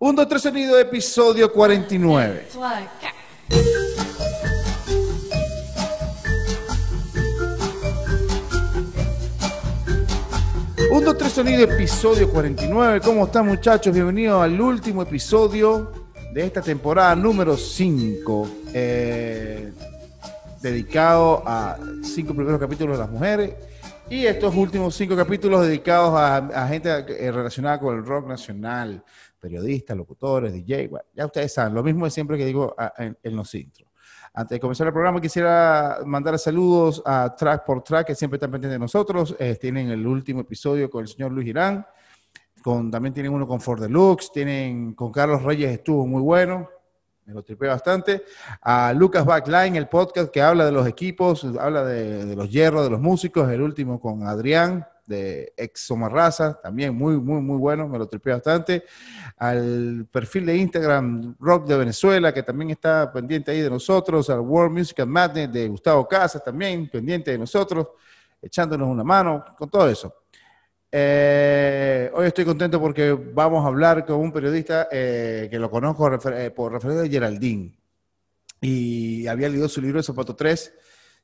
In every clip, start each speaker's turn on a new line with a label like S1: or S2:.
S1: Un, dos, tres, sonido, episodio 49. Un, dos, tres, sonido, episodio 49. ¿Cómo están muchachos? Bienvenidos al último episodio de esta temporada número 5. Eh, dedicado a cinco primeros capítulos de las mujeres y estos últimos cinco capítulos dedicados a, gente eh, relacionada con el rock nacional, periodistas, locutores, DJ, ya ustedes saben, lo mismo de siempre que digo en, los intros. Antes de comenzar el programa, quisiera mandar saludos a Track por Track, que siempre están pendientes de nosotros. Eh, tienen el último episodio con el señor Luis Girán. Con, también tienen uno con Ford Deluxe. Tienen con Carlos Reyes, estuvo muy bueno me lo tripé bastante. A Lucas Backline, el podcast que habla de los equipos, habla de, los hierros, de los músicos. El último con Adrián, de Ex Somarraza, también muy, muy, muy bueno, me lo tripé bastante. Al perfil de Instagram Rock de Venezuela, que también está pendiente ahí de nosotros. Al World Music and Madness de Gustavo Casas, también pendiente de nosotros, echándonos una mano con todo eso. Eh, hoy estoy contento porque vamos a hablar con un periodista eh, que lo conozco eh, por referencia de Geraldine. Y había leído su libro de Zapato 3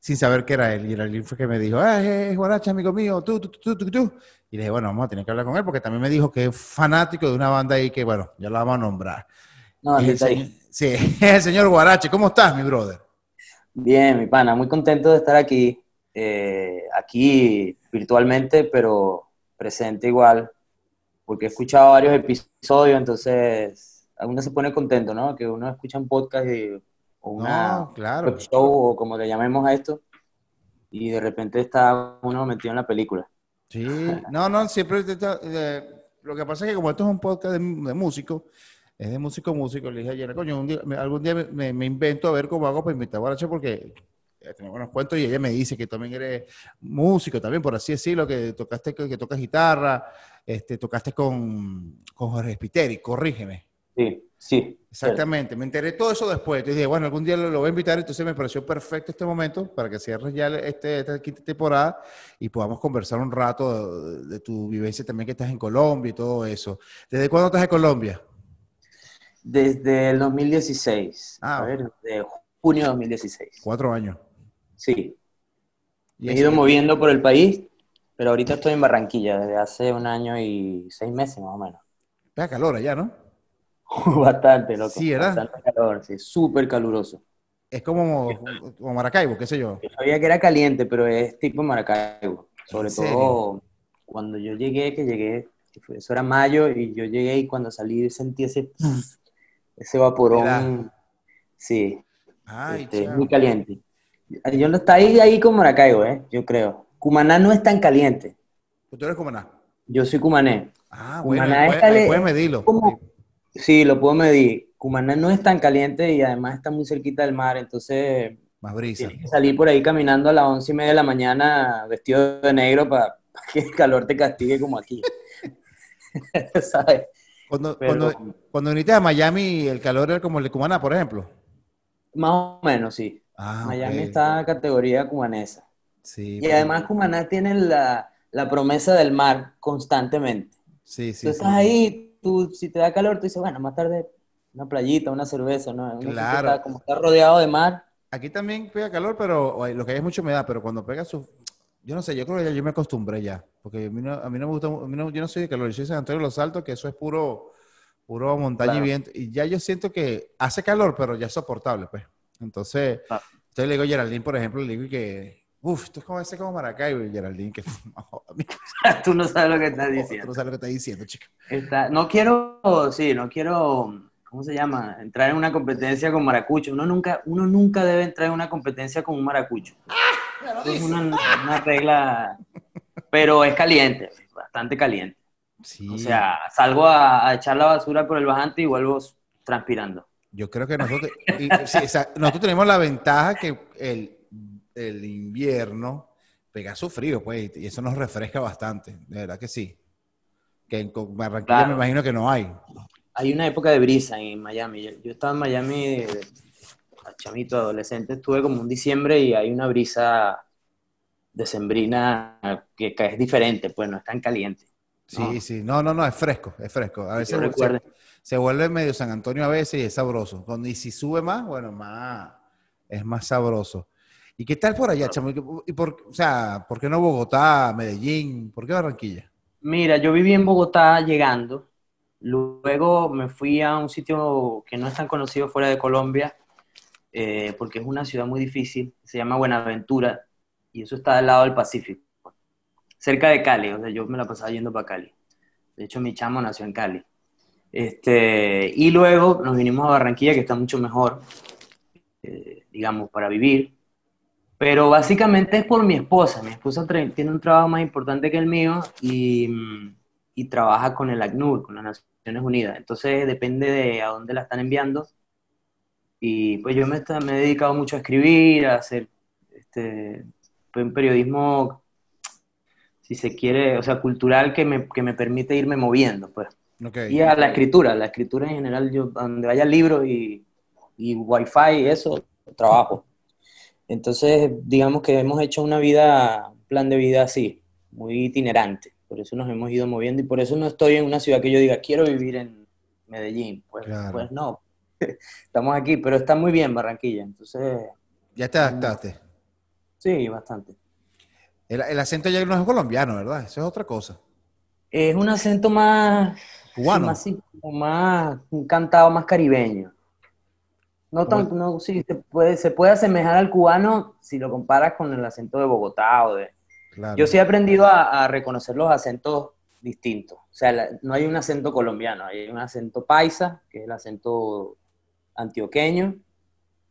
S1: sin saber qué era él. Geraldine fue que me dijo, ah, es Guaracha, amigo mío, tú, tú, tú, tú, tú. Y le dije, bueno, vamos a tener que hablar con él porque también me dijo que es fanático de una banda ahí que, bueno, ya la vamos a nombrar.
S2: No, el
S1: Sí, el señor Guarache. ¿Cómo estás, mi brother?
S2: Bien, mi pana, muy contento de estar aquí, aquí virtualmente, pero presente igual, porque he escuchado varios episodios, entonces uno se pone contento, ¿no? Que uno escucha un podcast o una
S1: claro.
S2: show o como le llamemos a esto, y de repente está uno metido en la película.
S1: Sí, no, no, siempre lo que pasa es que como esto es un podcast de, músico, es de músico músico, le dije ayer, coño, algún día me, me, invento a ver cómo hago para invitar a Guarache porque tenemos buenos cuentos y ella me dice que también eres músico, también por así decirlo, que tocaste, que tocas guitarra, este, tocaste con, con Jorge Spiteri, corrígeme.
S2: Sí, sí.
S1: Exactamente, me enteré todo eso después. Entonces dije, bueno, algún día lo, voy a invitar, entonces me pareció perfecto este momento para que cierres ya este, esta quinta temporada y podamos conversar un rato de, tu vivencia también que estás en Colombia y todo eso. ¿Desde cuándo estás en Colombia?
S2: Desde el 2016. Ah, a ver, de junio de 2016.
S1: Cuatro años.
S2: Sí. Me he ido moviendo por el país, pero ahorita estoy en Barranquilla desde hace un año y seis meses más o menos.
S1: Pega calor allá, ¿no?
S2: Bastante, loco.
S1: Sí, ¿verdad?
S2: Bastante calor, sí, súper caluroso.
S1: Es como, como Maracaibo, qué sé yo.
S2: Yo sabía que era caliente, pero es tipo Maracaibo. Sobre todo cuando yo llegué, que llegué, eso era mayo, y yo llegué y cuando salí sentí ese, ese vaporón. Sí. Ay, este, muy caliente. Yo no está ahí, ahí como Maracaibo, ¿eh? Yo creo. Cumaná no es tan caliente.
S1: ¿Tú eres Cumaná?
S2: Yo soy Cumané.
S1: Ah, bueno, puedes, medirlo.
S2: Sí, lo puedo medir. Cumaná no es tan caliente y además está muy cerquita del mar, entonces...
S1: Más brisa.
S2: Tienes que salir por ahí caminando a las once y media de la mañana vestido de negro para, que el calor te castigue como aquí.
S1: ¿Sabes? Cuando, cuando, cuando viniste a Miami, ¿el calor era como el de Cumaná, por ejemplo?
S2: Más o menos, sí. Ah, Miami está en categoría cumanesa.
S1: Sí,
S2: y además Cumaná tiene la, promesa del mar constantemente.
S1: Sí, sí.
S2: Tú estás ahí, tú, si te da calor, tú dices, bueno, más tarde una playita, una cerveza, ¿no?
S1: claro.
S2: como está rodeado de mar.
S1: Aquí también pega calor, pero lo que hay es mucha humedad, pero cuando pega su... Yo no sé, yo creo que ya yo me acostumbré ya, porque a mí no, a mí no me gusta, yo no soy de calor, yo soy de San Antonio de los Altos, que eso es puro, puro montaña y viento, y ya yo siento que hace calor, pero ya es soportable, pues. Entonces, ah. le digo a Geraldine, por ejemplo, le digo que, uff, esto es como ese como Maracaibo, y Geraldine, que
S2: Tú no sabes lo que estás diciendo.
S1: Tú no sabes lo que estás diciendo, chica.
S2: no quiero, sí, no quiero, ¿cómo se llama? Entrar en una competencia con maracucho. Uno nunca, uno nunca debe entrar en una competencia con un maracucho. Ah, es una, una regla, pero es caliente, bastante caliente. Sí. O sea, salgo a, a, echar la basura por el bajante y vuelvo transpirando.
S1: Yo creo que nosotros, nosotros tenemos la ventaja que el, el, invierno pega su frío, pues, y eso nos refresca bastante, de verdad que sí. Que en Barranquilla me imagino que no hay.
S2: Hay una época de brisa en Miami. Yo, estaba en Miami, chamito, adolescente, estuve como un diciembre y hay una brisa decembrina que, que es diferente, pues no es tan caliente.
S1: Sí, sí, no, no, no, es fresco, es fresco. A veces se, se, vuelve medio San Antonio a veces y es sabroso. y si sube más, bueno, más, es más sabroso. ¿Y qué tal por allá, chamo? ¿Y por, o sea, ¿por qué no Bogotá, Medellín? ¿Por qué Barranquilla?
S2: Mira, yo viví en Bogotá llegando. Luego me fui a un sitio que no es tan conocido fuera de Colombia, eh, porque es una ciudad muy difícil. Se llama Buenaventura y eso está al lado del Pacífico, cerca de Cali. O sea, yo me la pasaba yendo para Cali. De hecho, mi chamo nació en Cali. Este, y luego nos vinimos a Barranquilla, que está mucho mejor, eh, digamos, para vivir. Pero básicamente es por mi esposa. Mi esposa tiene un trabajo más importante que el mío y, y trabaja con el ACNUR, con las Naciones Unidas. Entonces depende de a dónde la están enviando. Y pues yo me, me he dedicado mucho a escribir, a hacer este, un periodismo, si se quiere, o sea, cultural que me, que me permite irme moviendo, pues. Y a la escritura, la escritura en general, yo donde haya libros y, y wifi, eso, trabajo. Entonces, digamos que hemos hecho una vida, un plan de vida así, muy itinerante. Por eso nos hemos ido moviendo y por eso no estoy en una ciudad que yo diga, quiero vivir en Medellín. Pues, pues no, estamos aquí, pero está muy bien Barranquilla. Entonces...
S1: ¿Ya te adaptaste?
S2: Sí, bastante.
S1: El, acento ya no es colombiano, ¿verdad? Eso es otra cosa.
S2: Es un acento más...
S1: Cubano.
S2: Más, más cantado, más caribeño. No tanto, no, sí, se puede, se puede asemejar al cubano si lo comparas con el acento de Bogotá o de... Yo sí he aprendido a, reconocer los acentos distintos. O sea, no hay un acento colombiano, hay un acento paisa, que es el acento antioqueño,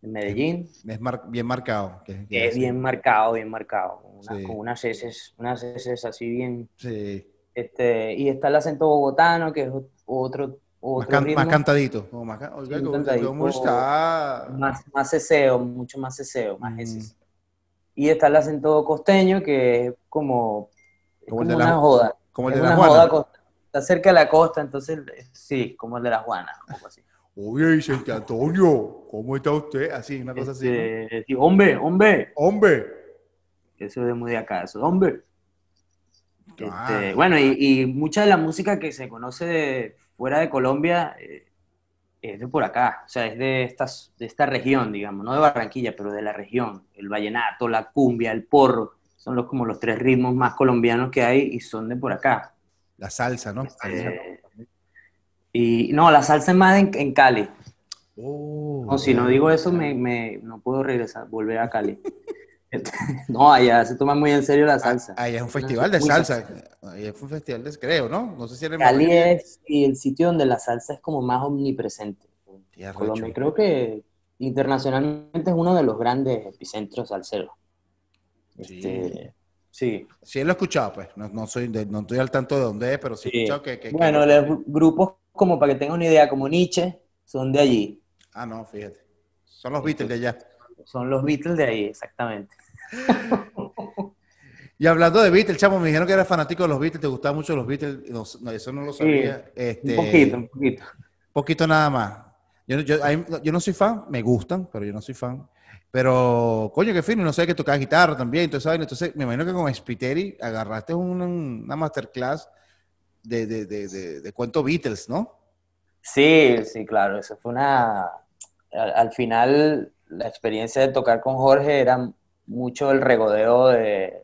S2: en Medellín.
S1: Es bien marcado.
S2: Que, es bien marcado, bien marcado. Con unas heces, unas heces así bien...
S1: Sí.
S2: Este, y está el acento bogotano, que es otro
S1: más, cantadito. más,
S2: Más, más ceseo, mucho más ceseo, más mm. Y está el acento costeño, que es como, como, una joda.
S1: Como el de la Juana.
S2: está cerca de la costa, entonces sí, como el de la Juana, así.
S1: Oye, Vicente Antonio, ¿cómo está usted? Así, una cosa así.
S2: Este, hombre, hombre.
S1: Hombre.
S2: Eso es muy de acá, eso, hombre. Ah. Este, bueno, y, y, mucha de la música que se conoce de, fuera de Colombia eh, es de por acá, o sea, es de, estas, de esta región, digamos, no de Barranquilla, pero de la región. El vallenato, la cumbia, el porro, son los, como los tres ritmos más colombianos que hay y son de por acá.
S1: La salsa, ¿no?
S2: Eh, y no, la salsa es más en, Cali.
S1: Oh,
S2: no, si no digo eso, me, me, no puedo regresar, volver a Cali. No, allá se toma muy en serio la salsa.
S1: Allá es un festival de salsa. Allá es un festival de, creo, ¿no? No sé si era
S2: Cali es y el sitio donde la salsa es como más omnipresente. Colombia, creo que internacionalmente es uno de los grandes epicentros salseros. Este, sí.
S1: sí. lo he escuchado, pues. No, soy no estoy al tanto de dónde es, pero sí, he escuchado que...
S2: bueno, los grupos, como para que tengan una idea, como Nietzsche, son de allí.
S1: Ah, no, fíjate. Son los Beatles de allá.
S2: Son los Beatles de ahí, exactamente.
S1: y hablando de Beatles, chamo, me dijeron que eras fanático de los Beatles, te gustaban mucho los Beatles, eso no lo sabía. Este,
S2: un poquito, un poquito.
S1: Poquito nada más. Yo, yo, no soy fan, me gustan, pero yo no soy fan. Pero, coño, qué fino, no sé que tocaba guitarra también, entonces, ¿sabes? entonces me imagino que con Spiteri agarraste una, masterclass de, de, de, de, cuento Beatles, ¿no?
S2: Sí, sí, claro, eso fue una... al final, la experiencia de tocar con Jorge era mucho el regodeo de,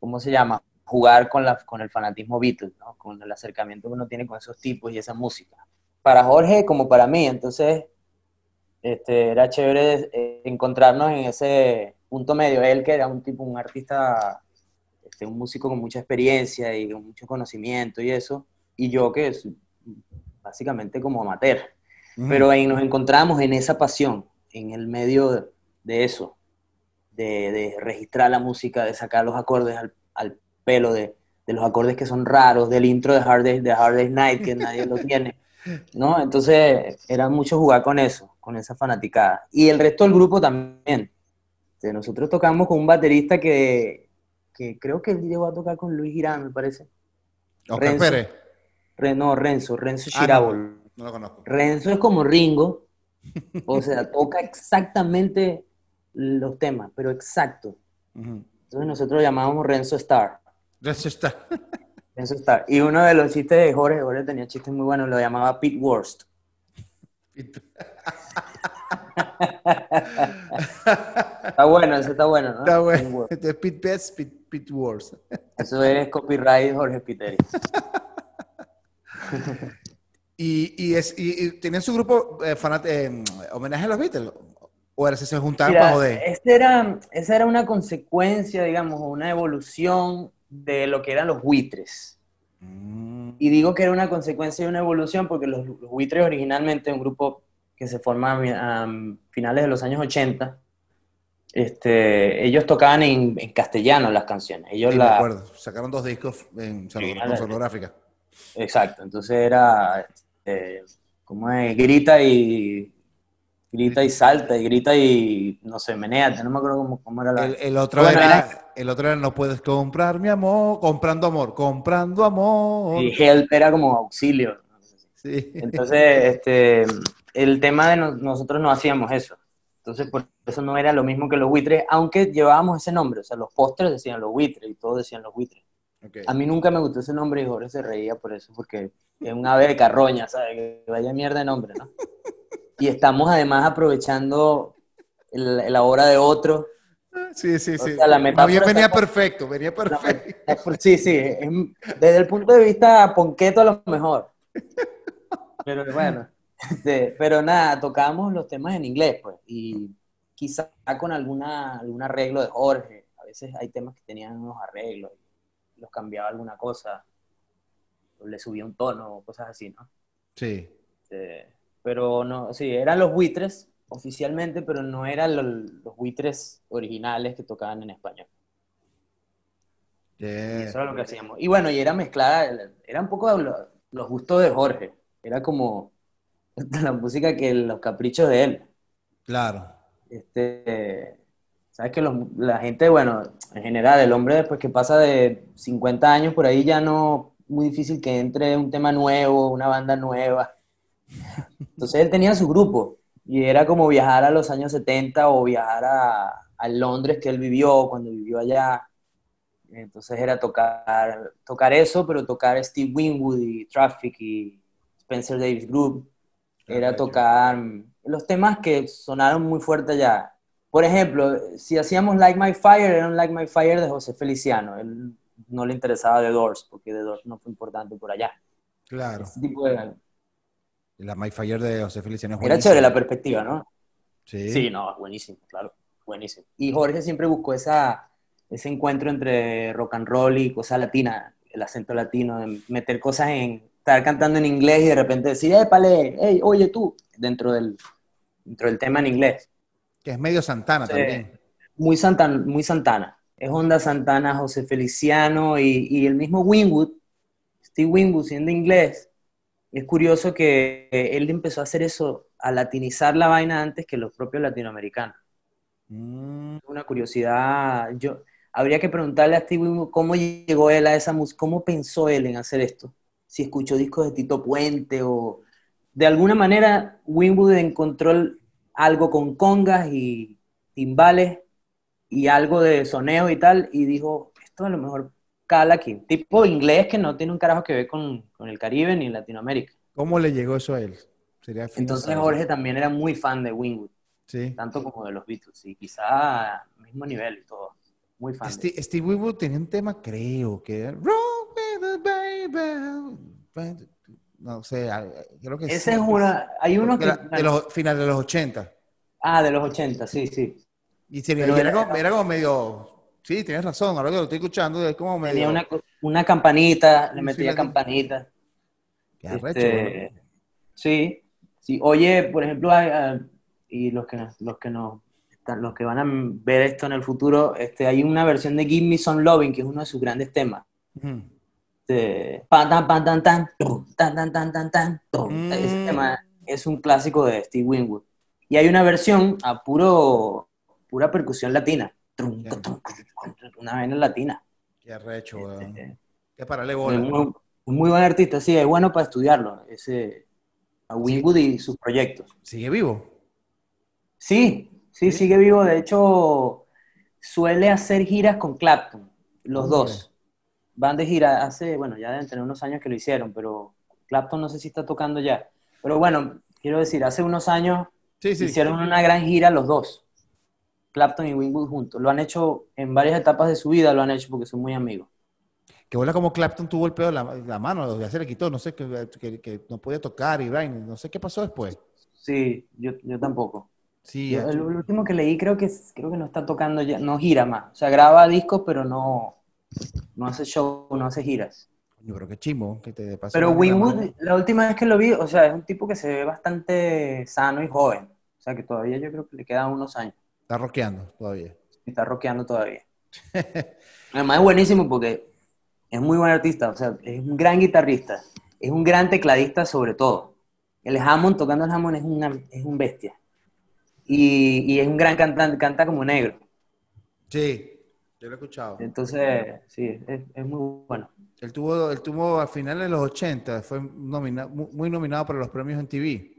S2: ¿cómo se llama? Jugar con, la, con el fanatismo Beatles, ¿no? Con el acercamiento que uno tiene con esos tipos y esa música. Para Jorge como para mí, entonces este, era chévere eh, encontrarnos en ese punto medio. Él que era un tipo, un artista, este, un músico con mucha experiencia y con mucho conocimiento y eso, y yo que es básicamente como amateur. Pero ahí nos encontramos en esa pasión, en el medio de eso, de, registrar la música, de sacar los acordes al, pelo, de, los acordes que son raros, del intro de Hard Day, de Hard Night, que nadie lo tiene, ¿no? Entonces era mucho jugar con eso, con esa fanaticada. Y el resto del grupo también. nosotros tocamos con un baterista que, creo que él llegó a tocar con Luis Girán, me parece.
S1: Oscar Pérez.
S2: no, Renzo, Renzo Chirabol.
S1: Ah, no, lo conozco.
S2: Renzo es como Ringo, o sea, toca exactamente los temas, pero exacto. Entonces nosotros lo llamábamos Renzo Star.
S1: Renzo Star.
S2: Eso está. Y uno de los chistes de Jorge, Jorge tenía chistes muy buenos, lo llamaba Pete Worst. está bueno, eso está bueno, ¿no?
S1: Está bueno. Este Pete Best, Pete, Pete Worst.
S2: Eso es copyright Jorge Piteri.
S1: y, y, es, y, tenían su grupo eh, eh, homenaje a los Beatles. ¿O era, se juntaban para joder?
S2: Ese era, esa era una consecuencia, digamos, una evolución de lo que eran los buitres. Mm. Y digo que era una consecuencia de una evolución porque los, buitres originalmente, un grupo que se forma a, finales de los años 80, este, ellos tocaban en, castellano las canciones. Ellos la,
S1: acuerdo. Sacaron dos discos en sonográfica.
S2: Exacto, entonces era, eh, como es, grita y grita y salta y grita y no sé, meneate, no me acuerdo cómo, cómo era la...
S1: El, otro era, el otro era no puedes comprar mi amor, comprando amor, comprando amor.
S2: Y help era como auxilio. Sí. Entonces, este, el tema de nosotros no hacíamos eso. Entonces, por eso no era lo mismo que los buitres, aunque llevábamos ese nombre. O sea, los postres decían los buitres y todos decían los buitres. A mí nunca me gustó ese nombre y Jorge se reía por eso, porque es un ave de carroña, ¿sabes? Que vaya mierda de nombre, ¿no? y estamos además aprovechando la obra de otro.
S1: Sí, sí, sí. la venía perfecto, venía perfecto.
S2: sí, sí, desde el punto de vista ponqueto a lo mejor. Pero bueno, este, pero nada, tocábamos los temas en inglés, pues, y quizá con alguna, algún arreglo de Jorge. A veces hay temas que tenían unos arreglos, los cambiaba alguna cosa, o le subía un tono, cosas así, ¿no?
S1: Sí.
S2: Este, pero no, sí, eran los buitres oficialmente, pero no eran los, buitres originales que tocaban en español. eso era lo que hacíamos. Y bueno, y era mezclada, era un poco los, gustos de Jorge. Era como la música que los caprichos de él.
S1: Claro.
S2: Este, sabes que la gente, bueno, en general, el hombre después que pasa de 50 años por ahí ya no, muy difícil que entre un tema nuevo, una banda nueva. Entonces él tenía su grupo y era como viajar a los años 70 o viajar a, Londres que él vivió cuando vivió allá. Entonces era tocar, tocar eso, pero tocar Steve Winwood y Traffic y Spencer Davis Group. Era tocar los temas que sonaron muy fuerte allá. Por ejemplo, si hacíamos Like My Fire, era un Like My Fire de José Feliciano. Él no le interesaba The Doors, porque The Doors no fue importante por allá.
S1: Claro.
S2: Ese tipo de,
S1: la My Fire de José Feliciano
S2: Era chévere la perspectiva, ¿no? Sí. Sí, no, buenísimo, claro, buenísimo. Y Jorge siempre buscó esa, ese encuentro entre rock and roll y cosa latina, el acento latino, de meter cosas en, estar cantando en inglés y de repente decir, épale, hey, oye tú, dentro del, dentro del tema en inglés.
S1: Que es medio Santana también.
S2: Muy, Santana, muy Santana. Es Onda Santana, José Feliciano y, y el mismo Winwood, Steve Winwood siendo inglés, es curioso que él empezó a hacer eso, a latinizar la vaina antes que los propios latinoamericanos. Mm. Una curiosidad, yo habría que preguntarle a Steve cómo llegó él a esa música, cómo pensó él en hacer esto. Si escuchó discos de Tito Puente o de alguna manera Winwood encontró algo con congas y timbales y algo de soneo y tal y dijo, esto a lo mejor aquí. Tipo inglés que no tiene un carajo que ver con, el Caribe ni Latinoamérica.
S1: ¿Cómo le llegó eso a él?
S2: Entonces Jorge también era muy fan de Wingwood. Sí. Tanto como de los Beatles. Y quizá mismo nivel y todo. Muy fan.
S1: Steve, Wingwood tenía un tema, creo que No sé, creo que
S2: Ese es una. Hay uno que.
S1: de los finales de los 80.
S2: Ah, de los 80, sí, sí.
S1: Y, era, como, medio Sí, tienes razón, ahora que lo estoy escuchando es como medio...
S2: Tenía una, una campanita, le metía campanita. Qué este, sí, sí. Oye, por ejemplo, y los que, los que nos los que van a ver esto en el futuro, este, hay una versión de Give Me Some Loving, que es uno de sus grandes temas. Este, pan, tan, pan, tan, tan, tan, tan, tan, tan, tan, Ese mm. tema es un clásico de Steve Winwood. Y hay una versión a puro, pura percusión latina una vaina latina.
S1: Qué arrecho, este, Qué parale bola. Muy,
S2: muy, buen artista, sí, es bueno para estudiarlo, ese, a Winwood y sus proyectos.
S1: ¿Sigue vivo?
S2: Sí, sí, sigue vivo. De hecho, suele hacer giras con Clapton, los dos. van de gira hace, bueno, ya deben tener unos años que lo hicieron, pero Clapton no sé si está tocando ya. Pero bueno, quiero decir, hace unos años hicieron una gran gira los dos. Clapton y Wingwood juntos. Lo han hecho en varias etapas de su vida, lo han hecho porque son muy amigos.
S1: Que vuela como Clapton tuvo el pedo de la, mano, ya se le quitó, no sé, que, no podía tocar y no sé qué pasó después.
S2: Sí, yo, yo tampoco. Sí, el, último que leí creo que creo que no está tocando ya, no gira más. O sea, graba discos, pero no, no hace show, no hace giras.
S1: Yo creo que chimo que te
S2: pasó. Pero Winwood, la última vez que lo vi, o sea, es un tipo que se ve bastante sano y joven. O sea, que todavía yo creo que le quedan unos años.
S1: Está rockeando todavía.
S2: Está rockeando todavía. Además es buenísimo porque es muy buen artista, o sea, es un gran guitarrista, es un gran tecladista sobre todo. El Hammond, tocando el Hammond, es, una, es un bestia. Y, es un gran cantante, canta como negro.
S1: Sí, yo lo he escuchado.
S2: Entonces, sí, es, muy bueno.
S1: Él tuvo, él tuvo a finales de los 80, fue muy nominado para los premios en TV.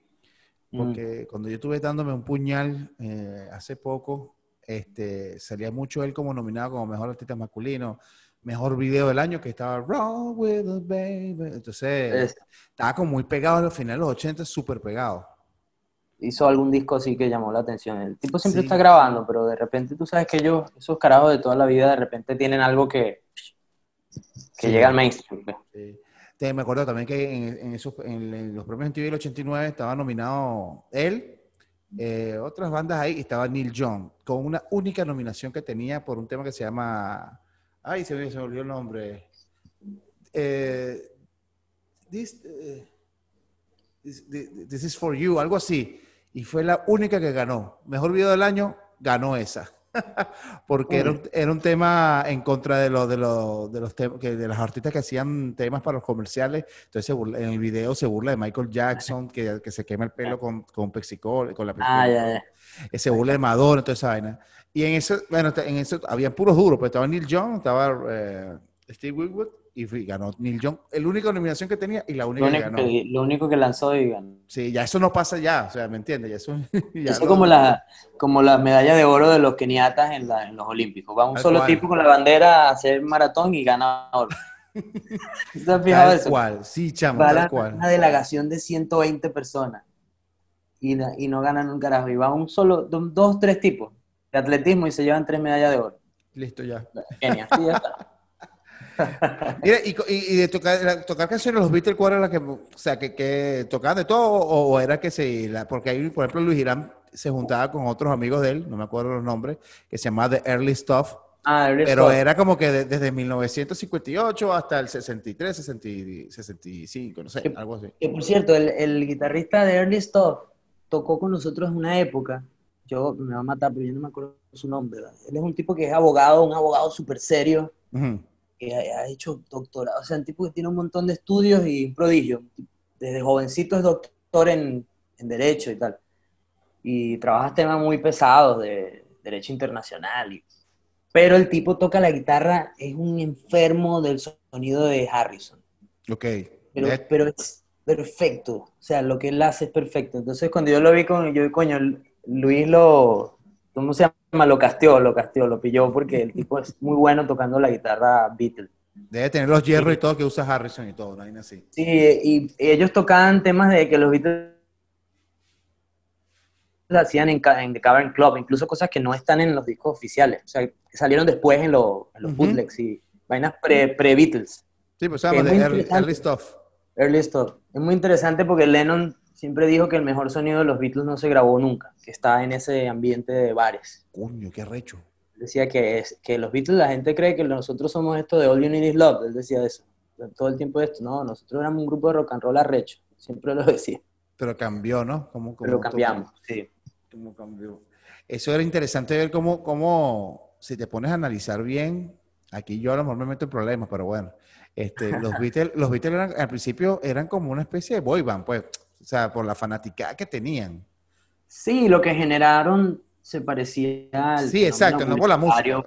S1: Porque mm. cuando yo estuve dándome un puñal eh, hace poco, este, salía mucho él como nominado como mejor artista masculino, mejor video del año, que estaba Wrong with the Baby. Entonces, estaba como muy pegado a los finales de los 80, súper pegado
S2: hizo algún disco así que llamó la atención. El tipo siempre está grabando, pero de repente tú sabes que ellos, esos carajos de toda la vida, de repente tienen algo que, que llega al mainstream. Pues.
S1: me acuerdo también que en, esos, en, los premios MTV del 89 estaba nominado él, eh, otras bandas ahí, y estaba Neil Young, con una única nominación que tenía por un tema que se llama... Ay, se me, olvidó el nombre. Eh, this, eh, this, is for you, algo así y fue la única que ganó. Mejor video del año, ganó esa. Porque era un, era un, tema en contra de, lo, de, lo, de los que de las artistas que hacían temas para los comerciales. Entonces en el video se burla de Michael Jackson, que, que se quema el pelo con, con Pepsi-Cola, con la
S2: ah, ya, ya.
S1: Eh, se burla de Madonna, toda esa vaina. Y en eso, bueno, en eso había puros duros, pues estaba Neil Young, estaba eh, Steve Winwood y ganó Neil Young. El única nominación que tenía y la única que ganó.
S2: lo único que lanzó y ganó.
S1: Sí, ya eso no pasa ya, o sea, ¿me entiendes? Ya eso,
S2: es como la, como la medalla de oro de los keniatas en, la, en los Olímpicos. Va un solo tipo con la bandera a hacer maratón y gana oro.
S1: ¿Te has fijado tal eso? cual, sí, chamo, tal cual.
S2: Una delegación de 120 personas y, y no ganan un carajo. Y va un solo, dos, tres tipos de atletismo y se llevan tres medallas de oro.
S1: Listo, ya.
S2: Kenia, sí, ya está.
S1: Mira, y, de tocar, tocar canciones, los Beatles, ¿cuál era la que, o sea, que, que tocaban de todo o, era que se, porque ahí, por ejemplo, Luis Irán se juntaba con otros amigos de él, no me acuerdo los nombres, que se llamaba The Early Stuff.
S2: Ah,
S1: pero era como que desde 1958 hasta el 63, 65, no sé, algo así.
S2: Que por cierto, el, el, guitarrista de Early Stuff tocó con nosotros en una época, yo me va a matar, pero yo no me acuerdo su nombre. Él es un tipo que es abogado, un abogado súper serio que ha hecho doctorado, o sea, un tipo que tiene un montón de estudios y un prodigio. Desde jovencito es doctor en, en Derecho y tal. Y trabaja temas muy pesados de Derecho Internacional. pero el tipo toca la guitarra, es un enfermo del sonido de Harrison.
S1: Ok.
S2: Pero, pero es perfecto. O sea, lo que él hace es perfecto. Entonces, cuando yo lo vi con, yo, coño, Luis lo, ¿cómo se llama? Lo casteó, lo casteó, lo pilló porque el tipo es muy bueno tocando la guitarra Beatles.
S1: Debe tener los hierros y todo que usa Harrison y todo, ¿no? así.
S2: Sí, y, ellos tocaban temas de que los Beatles hacían en, en The Cavern Club, incluso cosas que no están en los discos oficiales, o sea, que salieron después en, los bootlegs y vainas pre-Beatles.
S1: sí, pues se llama early, early Stuff.
S2: Early Stuff. Es muy interesante porque Lennon siempre dijo que el mejor sonido de los Beatles no se grabó nunca, que está en ese ambiente de bares.
S1: Coño, qué recho.
S2: Decía que, es, que los Beatles, la gente cree que nosotros somos esto de All You Need Is Love, él decía eso. Todo el tiempo esto, no, nosotros éramos un grupo de rock and roll arrecho, siempre lo decía.
S1: Pero cambió, ¿no?
S2: ¿Cómo, Pero cambiamos, sí.
S1: ¿Cómo cambió? Eso era interesante ver cómo, cómo, si te pones a analizar bien, aquí yo a lo mejor me meto en problemas, pero bueno, este, los Beatles, los Beatles al principio eran como una especie de boy band, pues o sea, por la fanática que tenían.
S2: Sí, lo que generaron se parecía al...
S1: Sí, exacto, no por la música.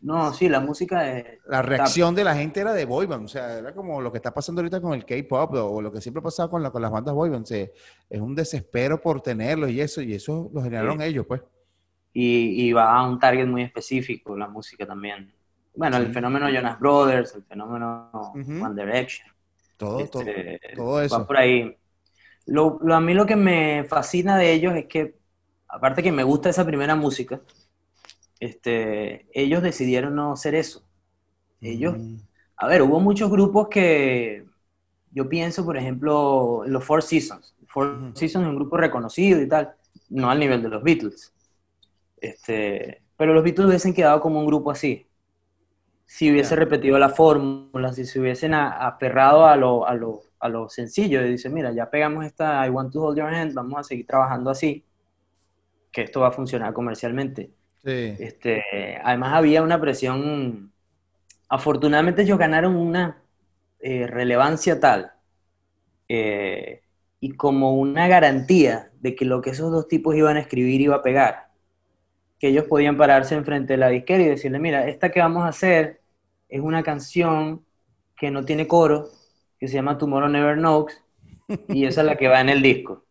S2: No, sí, la música de...
S1: La reacción de la gente era de boyband, o sea, era como lo que está pasando ahorita con el K-pop o, lo que siempre ha pasado con, con las bandas boyband, es un desespero por tenerlos y eso, y eso lo generaron ellos, pues.
S2: Y, y, va a un target muy específico, la música también. Bueno, el fenómeno Jonas Brothers, el fenómeno. One Direction.
S1: Todo, todo,
S2: este,
S1: todo
S2: va
S1: eso.
S2: por ahí. Lo, lo- a mí lo que me fascina de ellos es que, aparte que me gusta esa primera música, este, ellos decidieron no hacer eso. Ellos,
S1: Mm,
S2: a ver, hubo muchos grupos que yo pienso, por ejemplo, los Four Seasons. Four. Seasons es un grupo reconocido y tal, no al nivel de los Beatles. Este, pero los Beatles hubiesen quedado como un grupo así. Si hubiese repetido la fórmula, si se hubiesen aferrado a lo, a lo, a lo sencillo, y dice, mira, ya pegamos esta I Want to Hold Your Hand, vamos a seguir trabajando así, que esto va a funcionar comercialmente.
S1: Sí.
S2: Este, además había una presión, afortunadamente ellos ganaron una eh, relevancia tal eh, y como una garantía de que lo que esos dos tipos iban a escribir iba a pegar, que ellos podían pararse enfrente de la disquera y decirle, mira, esta que vamos a hacer es una canción que no tiene coro, que se llama Tomorrow Never Knows, y esa es la que va en el disco.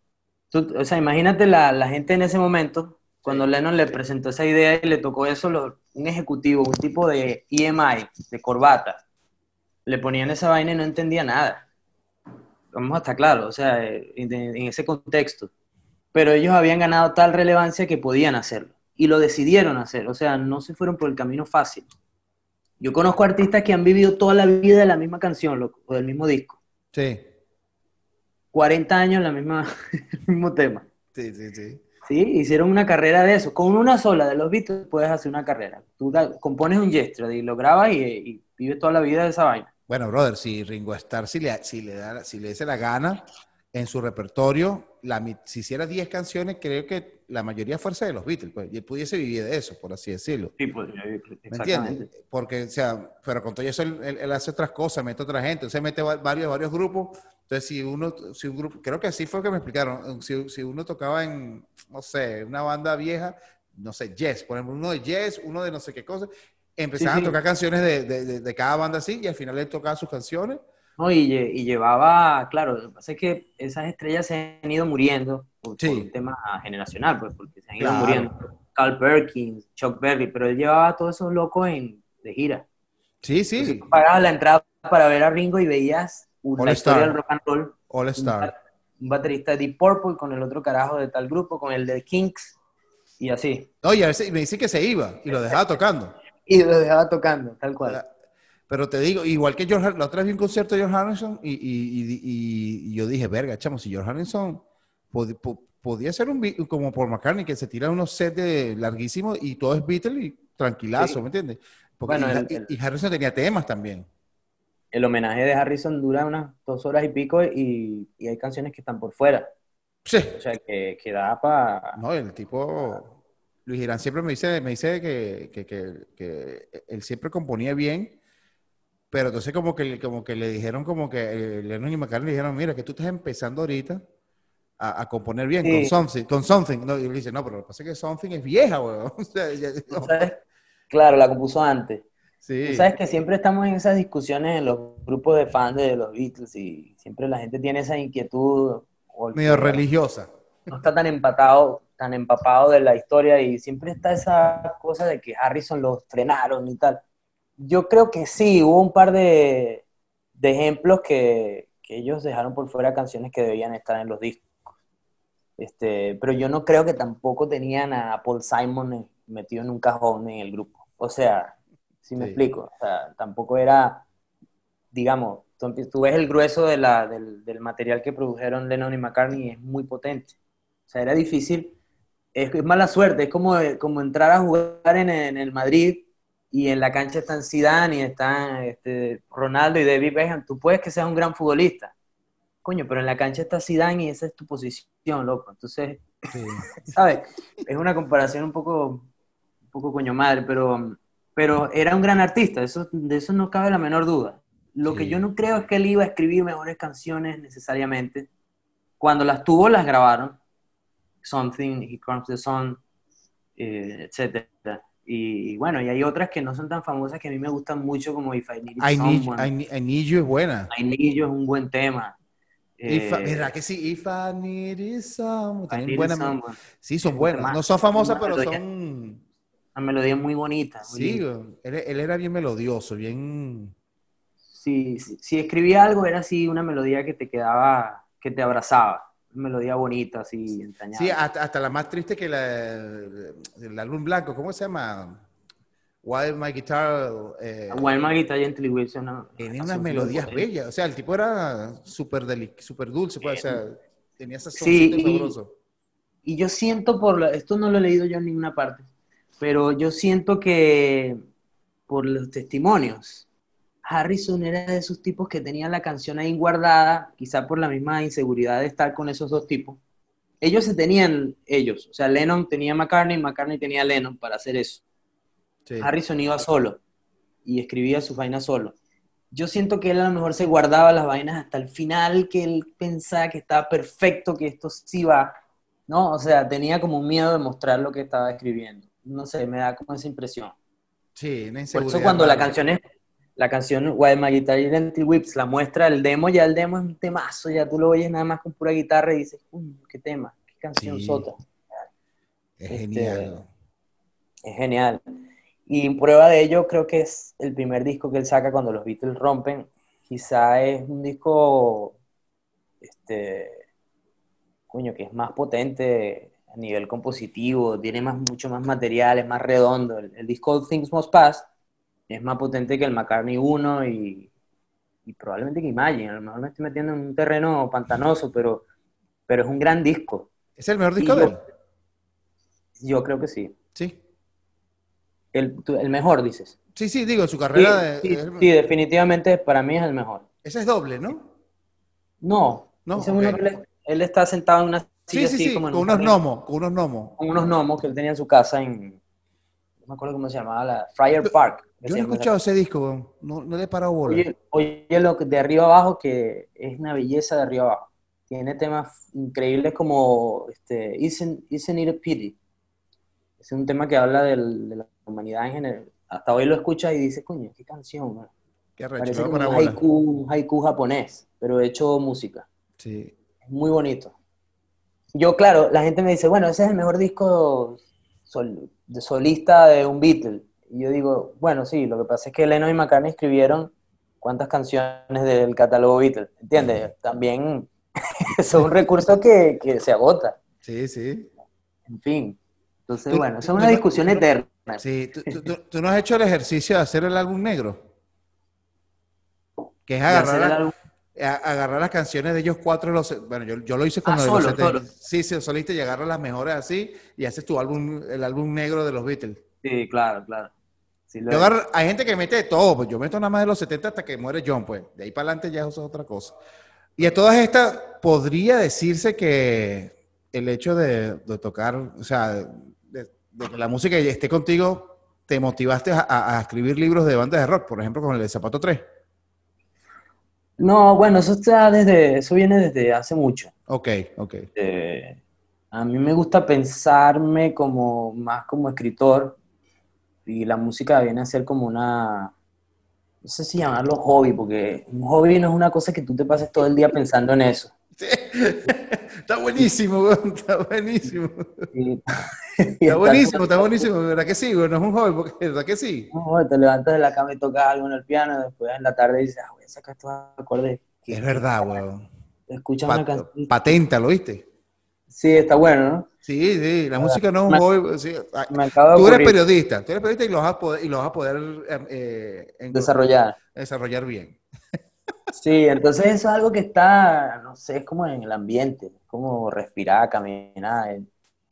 S2: Tú- o sea, imagínate la, la gente en ese momento, cuando Lennon le presentó esa idea y le tocó eso, lo- un ejecutivo, un tipo de EMI, de corbata, le ponían esa vaina y no entendía nada. Vamos a estar claros, o sea, en, en ese contexto. Pero ellos habían ganado tal relevancia que podían hacerlo. Y lo decidieron hacer, o sea, no se fueron por el camino fácil. Yo conozco artistas que han vivido toda la vida de la misma canción, loco, o del mismo disco.
S1: Sí.
S2: 40 años la misma, el mismo tema.
S1: Sí, sí, sí.
S2: ¿sí? Hicieron una carrera de eso. Con una sola de los Beatles puedes hacer una carrera. Tú da- compones un gesture y lo grabas y, y vives toda la vida de esa vaina.
S1: Bueno, brother, si Ringo Starr, si le, si le, da, si le dice la gana en su repertorio, la, si hiciera 10 canciones, creo que la mayoría fuerza de los Beatles, pues, y él pudiese vivir de eso, por así decirlo.
S2: Sí, pues,
S1: ¿Me
S2: exactamente.
S1: entiendes? Porque, o sea, pero con todo eso él, él- él hace otras cosas, mete otra gente, entonces mete va- varios, varios grupos. Entonces, si uno, si un grupo, creo que así fue que me explicaron, si, si uno tocaba en, no sé, una banda vieja, no sé, Yes, por ejemplo, uno de Yes, uno de no sé qué cosa, empezaban
S2: Sí, sí.
S1: a tocar canciones de, de- de- de cada banda así, y al final él tocaba sus canciones.
S2: No, y, lle- y llevaba, claro, lo que pasa es que esas estrellas se han ido muriendo por, por
S1: Sí.
S2: un tema generacional, pues, porque se han ido
S1: Claro.
S2: muriendo. Carl Perkins, Chuck Berry, pero él llevaba a todos esos locos en, de gira.
S1: Sí, sí,
S2: Entonces, pagabas la entrada para ver a Ringo y veías una
S1: All
S2: historia
S1: Star.
S2: del rock and roll.
S1: All Star.
S2: Un baterista de Deep Purple con el otro carajo de tal grupo, con el de Kinks y así.
S1: Oye, a veces me dice que se iba y lo dejaba tocando.
S2: Y lo dejaba tocando, tal cual.
S1: Pero te digo, igual que George la otra vez vi un concierto de George Harrison y, y- y- y- yo dije, verga, chamo, si George Harrison pod- po- podía ser un como por McCartney que se tira unos sets de larguísimos y todo es Beatles y tranquilazo,
S2: Sí.
S1: ¿me entiendes? Porque
S2: Bueno,
S1: y,
S2: el- el-
S1: y Harrison tenía temas también.
S2: El homenaje de Harrison dura unas dos horas y pico y, y hay canciones que están por fuera.
S1: Sí.
S2: O sea, que, que da para...
S1: No, el tipo, Luis Girán siempre me dice, me dice que, que- que- que él siempre componía bien, pero entonces como que, como que le dijeron como que eh, Lennon y McCartney le dijeron, mira, que tú estás empezando ahorita a, a componer bien con
S2: Sí.
S1: Something, con Something. No, y él dice, no, pero lo que pasa es que Something es vieja, weón. O sea, ya- no.
S2: Claro, la compuso antes.
S1: Sí.
S2: Tú sabes que siempre estamos en esas discusiones en los grupos de fans de los Beatles y siempre la gente tiene esa inquietud
S1: Medio religiosa.
S2: no está tan empatado, tan empapado de la historia y siempre está esa cosa de que Harrison lo frenaron y tal. Yo creo que sí, hubo un par de, de ejemplos que, que ellos dejaron por fuera canciones que debían estar en los discos. Este, pero yo no creo que tampoco tenían a Paul Simon metido en un cajón en el grupo. O sea, si me
S1: Sí.
S2: explico, o sea, tampoco era, digamos, tú, tú ves el grueso de la, del, del material que produjeron Lennon y McCartney y es muy potente. O sea, era difícil, es, es mala suerte, es como, como entrar a jugar en, en el Madrid y en la cancha están Zidane y están este, Ronaldo y David Beckham. Tú puedes que seas un gran futbolista, coño, pero en la cancha está Zidane y esa es tu posición, loco. Entonces,
S1: Sí.
S2: ¿sabes? Es una comparación un poco, un poco coño madre, pero, pero era un gran artista, eso, de eso no cabe la menor duda. Lo que yo no creo es que él iba a escribir mejores canciones necesariamente. Cuando las tuvo, las grabaron. Something, He Comes the Sun, eh, etcétera. Y bueno, y hay otras que no son tan famosas que a mí me gustan mucho, como If I Need
S1: I need,
S2: Someone.
S1: I, need, I Need You es buena.
S2: I Need You es un buen tema.
S1: I-
S2: Eh,
S1: ¿Verdad que sí? If I needed someone.
S2: I
S1: Tienen
S2: Need
S1: buena-
S2: Someone.
S1: Sí, son buenas. No son famosas, pero
S2: de-
S1: son...
S2: una melodía muy bonita.
S1: sí, él, era bien melodioso, bien...
S2: Sí, si escribía algo era así una melodía que te quedaba, que te abrazaba. Melodía bonita, así, entrañable.
S1: Sí, hasta, la más triste que la, el álbum blanco, ¿cómo se llama? Wild My Guitar.
S2: Eh, Wild My Guitar, Gently Wilson.
S1: tenía unas melodías bellas. O sea, el tipo era súper super dulce. Pues, o sea, tenía esa
S2: sí, y, y yo siento por. esto no lo he leído yo en ninguna parte. Pero yo siento que por los testimonios, Harrison era de esos tipos que tenían la canción ahí guardada, quizá por la misma inseguridad de estar con esos dos tipos. Ellos se tenían ellos, o sea, Lennon tenía McCartney, McCartney tenía Lennon para hacer eso. Harrison iba solo y escribía sus vainas solo. Yo siento que él a lo mejor se guardaba las vainas hasta el final, que él pensaba que estaba perfecto, que esto sí va, ¿no? O sea, tenía como un miedo de mostrar lo que estaba escribiendo. No sé, me da como esa impresión.
S1: Sí, una
S2: Por eso cuando la canción es, la canción Why My Guitar Identity Whips la muestra el demo, ya el demo es un temazo, ya tú lo oyes nada más con pura guitarra y dices, qué tema, qué canción sota.
S1: Es genial.
S2: Este, es genial. Y prueba de ello creo que es el primer disco que él saca cuando los Beatles rompen. Quizá es un disco, este, coño, que es más potente a nivel compositivo, tiene más, mucho más material, es más redondo. El, disco Things Must Pass es más potente que el McCartney 1 y, probablemente que Imagine. A lo mejor me estoy metiendo en un terreno pantanoso, pero, pero es un gran disco.
S1: ¿Es el mejor disco de él?
S2: Yo creo que sí.
S1: Sí.
S2: El, mejor, dices.
S1: Sí, sí, digo, su carrera.
S2: Sí, sí, definitivamente para mí es el mejor.
S1: Ese es doble, ¿no?
S2: No. no él, está sentado en una
S1: silla sí, sí, sí, con unos gnomos, con unos gnomos.
S2: Con unos gnomos que él tenía en su casa en. No me acuerdo cómo se llamaba, la Friar Park.
S1: Yo no he escuchado ese disco, no, no le he parado bola.
S2: Oye, oye, lo de arriba abajo, que es una belleza de arriba abajo. Tiene temas increíbles como este, Isn't, Isn't It a Pity? Es un tema que habla del, de la humanidad en general. Hasta hoy lo escuchas y dices, coño, qué canción,
S1: Qué
S2: Parece como un haiku, haiku japonés, pero hecho música.
S1: Sí.
S2: Es muy bonito. Yo, claro, la gente me dice, bueno, ese es el mejor disco de solista de un Beatle. Y yo digo, bueno, sí, lo que pasa es que Lennon y McCartney escribieron cuántas canciones del catálogo Beatles, ¿entiendes? También es un recurso que, que se agota.
S1: Sí, sí.
S2: En fin. Entonces, bueno, es una discusión eterna.
S1: Sí, ¿tú, no has hecho el ejercicio de hacer el álbum negro? Que es agarrar, agarrar las canciones de ellos cuatro. Los, bueno, yo, lo hice con
S2: ah,
S1: los
S2: solo,
S1: Sí, sí, soliste y agarras las mejores así y haces tu álbum, el álbum negro de los Beatles.
S2: Sí, claro, claro.
S1: Hay gente que mete de todo, pues yo meto nada más de los 70 hasta que muere John, pues. De ahí para adelante ya eso es otra cosa. Y a todas estas, podría decirse que el hecho de, de tocar, o sea, de que la música esté contigo, te motivaste a, escribir libros de bandas de rock, por ejemplo, con el de Zapato 3?
S2: No, bueno, eso está desde, eso viene desde hace mucho.
S1: Ok, ok.
S2: Eh, a mí me gusta pensarme como más como escritor y la música viene a ser como una, no sé si llamarlo hobby, porque un hobby no es una cosa que tú te pases todo el día pensando en eso.
S1: Está buenísimo, está buenísimo. Está buenísimo, está buenísimo, ¿verdad que sí? No es un hobby, porque ¿verdad que sí?
S2: No, te levantas de la cama y tocas algo en el piano, después en la tarde dices, ah, voy a sacar estos acordes.
S1: Es verdad, weón.
S2: Escuchas una canción.
S1: Patenta, ¿lo viste?
S2: Sí, está bueno, ¿no?
S1: Sí, sí, la música no es un hobby. tú eres periodista, tú eres periodista y lo vas a poder, y lo vas a poder eh,
S2: desarrollar.
S1: Desarrollar bien.
S2: Sí, entonces eso es algo que está, no sé, es como en el ambiente, como respirar, caminar.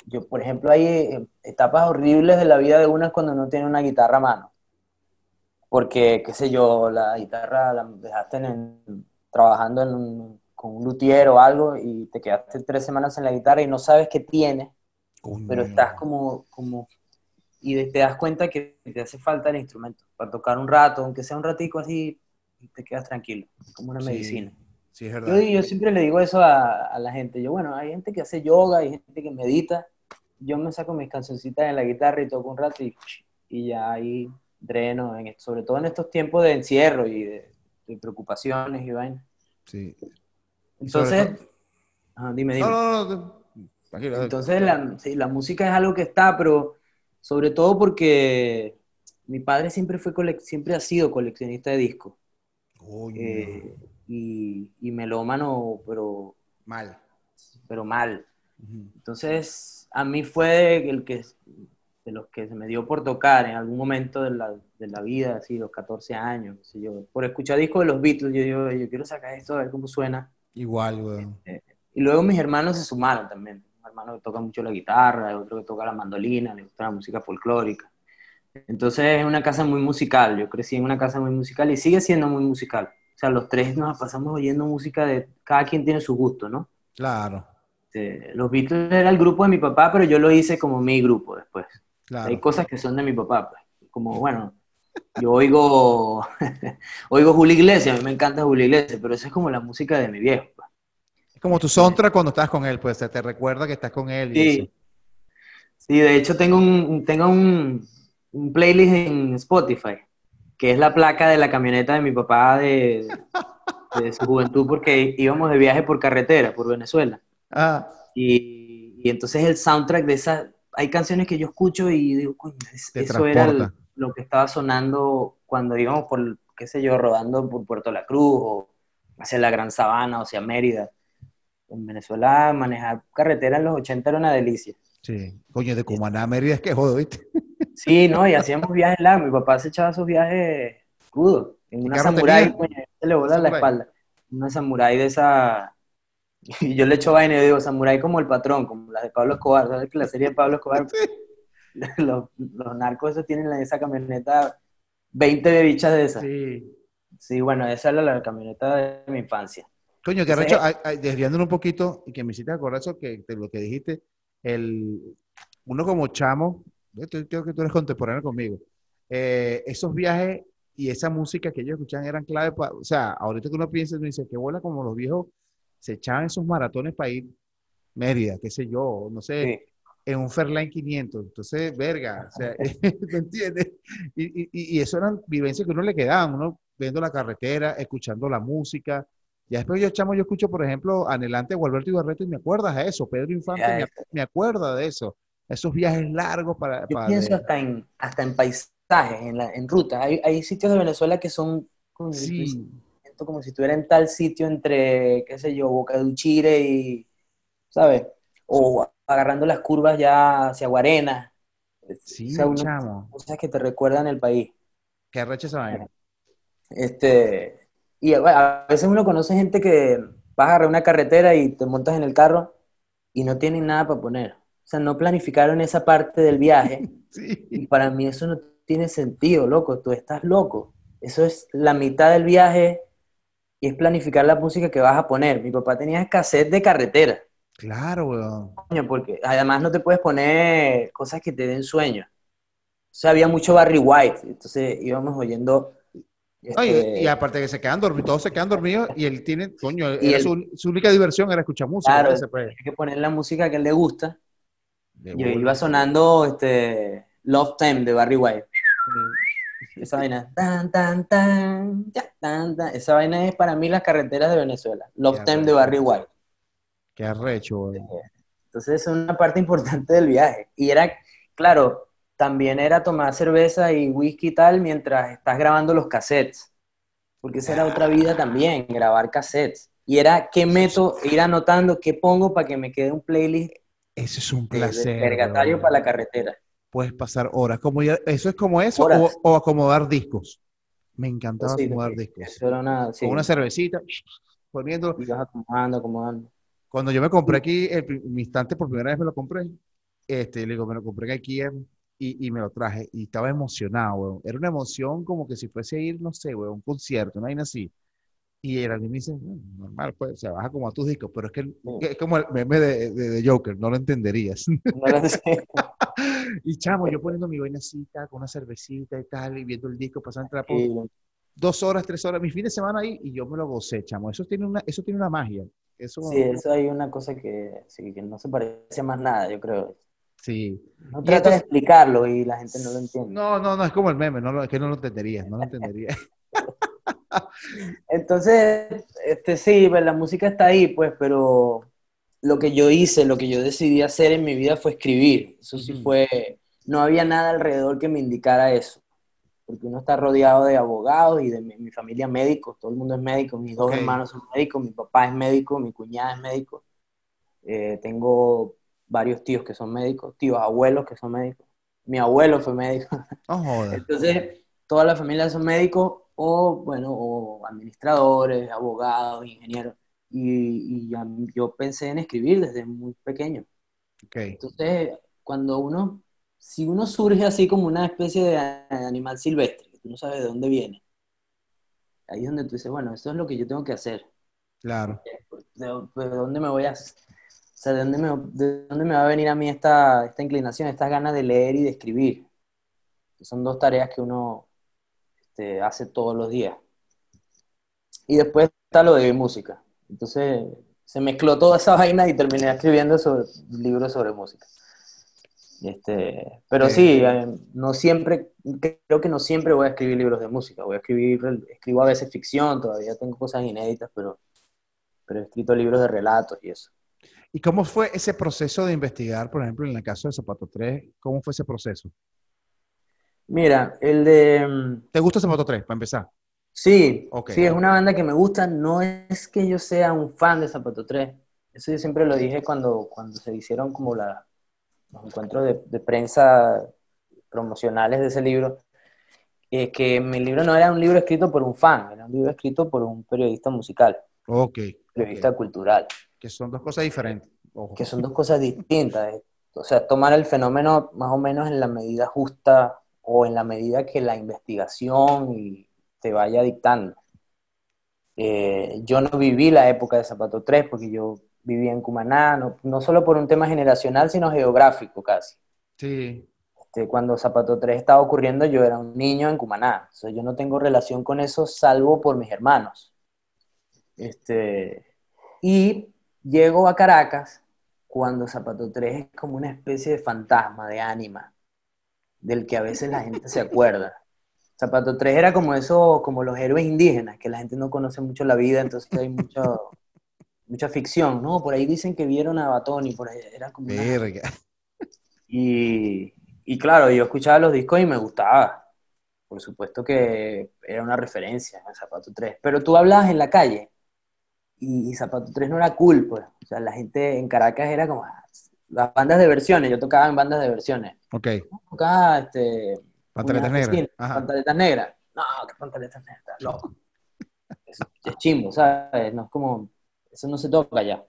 S2: Yo, por ejemplo, hay eh, etapas horribles de la vida de uno cuando no tiene una guitarra a mano. Porque, qué sé yo, la guitarra la dejaste en, trabajando con un luthier o algo y te quedaste tres semanas en la guitarra y no sabes qué tiene, pero estás como, como, y te das cuenta que te hace falta el instrumento para tocar un rato, aunque sea un ratico así, te quedas tranquilo, como una medicina.
S1: Sí, es verdad.
S2: Yo, siempre le digo eso a, la gente. Yo, bueno, hay gente que hace yoga, hay gente que medita. Yo me saco mis cancioncitas en la guitarra y toco un rato y, y ya ahí dreno, en, sobre todo en estos tiempos de encierro y de, preocupaciones y vainas.
S1: Sí.
S2: Entonces, dime, dime.
S1: No, no, no.
S2: Entonces, la, sí, la música es algo que está, pero sobre todo porque mi padre siempre, fue siempre ha sido coleccionista de discos. Eh, y, y, melómano, pero...
S1: Mal.
S2: Pero mal. Entonces, a mí fue el que, de los que se me dio por tocar en algún momento de la, de la vida, así, los 14 años, yo, por escuchar discos de los Beatles, yo, yo, yo quiero sacar esto, a ver cómo suena.
S1: Igual, güey.
S2: Este, y luego mis hermanos se sumaron también. Un hermano que toca mucho la guitarra, otro que toca la mandolina, le gusta la música folclórica. Entonces es una casa muy musical, yo crecí en una casa muy musical y sigue siendo muy musical. O sea, los tres nos pasamos oyendo música de cada quien tiene su gusto, ¿no?
S1: Claro.
S2: Este, los Beatles era el grupo de mi papá, pero yo lo hice como mi grupo después. Hay cosas que son de mi papá, pues. Como, bueno, yo oigo, oigo Julio Iglesias, a mí me encanta Julio Iglesias, pero eso es como la música de mi viejo. Pues.
S1: Es como tu soundtrack cuando estás con él, pues se te recuerda que estás con él.
S2: sí. sí, de hecho tengo un, tengo un, un playlist en Spotify, que es la placa de la camioneta de mi papá de, de su juventud, porque íbamos de viaje por carretera, por Venezuela.
S1: Ah.
S2: Y, y, entonces el soundtrack de esa, hay canciones que yo escucho y digo, coño, eso era lo que estaba sonando cuando íbamos por, qué sé yo, rodando por Puerto La Cruz o hacia la Gran Sabana o hacia Mérida. En Venezuela manejar carretera en los 80 era una delicia.
S1: Sí, coño, de Cumaná a Mérida es que jodo, ¿viste?
S2: Sí, no, y hacíamos viajes largos. Mi papá se echaba esos viajes crudos. En una samurai, se le bola la espalda. Una samurai de esa y yo le echo vaina y digo, Samurai como el patrón, como la de Pablo Escobar, ¿sabes? Que la serie de Pablo Escobar, los, los, narcos esos tienen en esa camioneta 20 bichas de esas. Sí. Sí, bueno, esa era la camioneta de mi infancia.
S1: Coño, que Recho, desviándolo un poquito, y que me hiciste acordar eso, que de lo que dijiste, el, uno como chamo, yo creo que tú eres contemporáneo conmigo, eh, esos viajes y esa música que ellos escuchaban eran clave para, o sea, ahorita que uno piensa, uno dice, que bola como los viejos se echaban esos maratones para ir Mérida, qué sé yo, no sé, en un Fairline 500. Entonces, verga, o sea, ¿me entiendes? Y, y, y, eso eran vivencias que uno le quedaban, uno viendo la carretera, escuchando la música. Ya después yo, chamo, yo escucho, por ejemplo, Anhelante Gualberto Ibarreto y me acuerdas de eso. Pedro Infante me, acuerda de eso. Esos viajes largos para...
S2: Yo pienso hasta, en, hasta en paisajes, en, la, en ruta. Hay, hay sitios de Venezuela que son...
S1: Sí
S2: como si estuviera en tal sitio entre, qué sé yo, Boca de Uchire y, ¿sabes? O agarrando las curvas ya hacia Guarena.
S1: Sí, o sea,
S2: Cosas que te recuerdan el país.
S1: Qué arrecha esa vaina.
S2: Este, y a veces uno conoce gente que vas a agarrar una carretera y te montas en el carro y no tienen nada para poner. O sea, no planificaron esa parte del viaje.
S1: sí.
S2: Y para mí eso no tiene sentido, loco. Tú estás loco. Eso es la mitad del viaje y es planificar la música que vas a poner. Mi papá tenía cassette de carretera.
S1: Claro, weón.
S2: Porque además no te puedes poner cosas que te den sueño. O sea, había mucho Barry White, entonces íbamos oyendo...
S1: Este, y aparte que se quedan dormidos, todos se quedan dormidos y él tiene, coño, su, única diversión era escuchar música.
S2: Claro, hay que poner la música que a él le gusta. y iba sonando este, Love Time de Barry White. Esa vaina, tan, tan, tan, tan, tan. Esa vaina es para mí las carreteras de Venezuela. Love Time de Barry White.
S1: Qué arrecho,
S2: Entonces es una parte importante del viaje. Y era, claro, también era tomar cerveza y whisky y tal mientras estás grabando los cassettes. Porque esa era otra vida también, grabar cassettes. Y era qué meto, ir anotando qué pongo para que me quede un playlist.
S1: Eso es un placer.
S2: Pergatario para la carretera
S1: puedes pasar horas. Como ¿Eso es como eso o, acomodar discos? Me encantaba acomodar discos.
S2: Una,
S1: Con una cervecita, poniendo.
S2: Y vas acomodando, acomodando.
S1: Cuando yo me compré aquí, el, mi instante por primera vez me lo compré, este, le digo, me lo compré aquí y, y me lo traje y estaba emocionado, weón. Era una emoción como que si fuese a ir, no sé, weón, un concierto, una vaina así. Y el me dice, normal, pues, se baja como a tus discos, pero es que es como el meme de, de, Joker, no lo entenderías. y chamo, yo poniendo mi vainacita con una cervecita y tal, y viendo el disco, pasando trapo, dos horas, tres horas, mi fin de semana ahí, y yo me lo gocé, chamo. Eso tiene una, eso tiene una magia. Eso,
S2: sí, eso hay una cosa que, sí, que no se parece a más nada, yo creo.
S1: Sí.
S2: No trata de explicarlo y la gente no lo entiende.
S1: No, no, no, es como el meme, no es que no lo entenderías, no lo entenderías.
S2: Entonces, este, sí, pues, la música está ahí, pues, pero lo que yo hice, lo que yo decidí hacer en mi vida fue escribir. Eso sí fue, no había nada alrededor que me indicara eso. Porque uno está rodeado de abogados y de mi, familia médicos, todo el mundo es médico, mis dos hermanos son médicos, mi papá es médico, mi cuñada es médico. Eh, tengo varios tíos que son médicos, tíos, abuelos que son médicos. Mi abuelo fue médico. Entonces, toda la familia son médicos o, bueno, o administradores, abogados, ingenieros. Y, yo pensé en escribir desde muy pequeño. Entonces, cuando uno si uno surge así como una especie de animal silvestre, que tú no sabes de dónde viene, ahí es donde tú dices, bueno, esto es lo que yo tengo que hacer.
S1: Claro.
S2: ¿De, dónde me voy a... O sea, ¿de dónde, me, ¿de dónde me va a venir a mí esta, esta inclinación, estas ganas de leer y de escribir? Son dos tareas que uno este, hace todos los días. Y después está lo de música. Entonces se mezcló toda esa vaina y terminé escribiendo sobre, libros sobre música. Este, pero sí, eh, no siempre, creo que no siempre voy a escribir libros de música, voy a escribir, escribo a veces ficción, todavía tengo cosas inéditas, pero, pero he escrito libros de relatos y eso.
S1: ¿Y cómo fue ese proceso de investigar, por ejemplo, en el caso de Zapato 3? ¿Cómo fue ese proceso?
S2: Mira, el de... Mm,
S1: ¿Te gusta Zapato 3, para empezar?
S2: Sí, sí, es una banda que me gusta, no es que yo sea un fan de Zapato 3, eso yo siempre lo dije cuando, cuando se hicieron como la, los encuentros de, prensa promocionales de ese libro, eh, que mi libro no era un libro escrito por un fan, era un libro escrito por un periodista musical.
S1: Ok.
S2: Periodista cultural.
S1: Que son dos cosas diferentes.
S2: Que son dos cosas distintas. Eh. O sea, tomar el fenómeno más o menos en la medida justa o en la medida que la investigación te vaya dictando. Eh, yo no viví la época de Zapato 3 porque yo vivía en Cumaná, no, solo por un tema generacional, sino geográfico casi.
S1: Sí.
S2: Este, cuando Zapato 3 estaba ocurriendo, yo era un niño en Cumaná. O sea, yo no tengo relación con eso salvo por mis hermanos. Este, y llego a Caracas cuando Zapato 3 es como una especie de fantasma, de ánima, del que a veces la gente se acuerda. Zapato 3 era como eso, como los héroes indígenas, que la gente no conoce mucho la vida, entonces hay mucho, mucha ficción, ¿no? Por ahí dicen que vieron a Batón y por ahí era como...
S1: Verga.
S2: Y, y claro, yo escuchaba los discos y me gustaba. Por supuesto que era una referencia Zapato 3. Pero tú hablabas en la calle y, Zapato 3 no era cool, pues. O sea, la gente en Caracas era como ah, las bandas de versiones. Yo tocaba en bandas de versiones.
S1: Ok.
S2: Tocaba, este...
S1: Pantaletas negras.
S2: Pantaletas negras. No, qué pantaletas negras, loco. es, es chimbo, ¿sabes? No es como eso no se toca ya.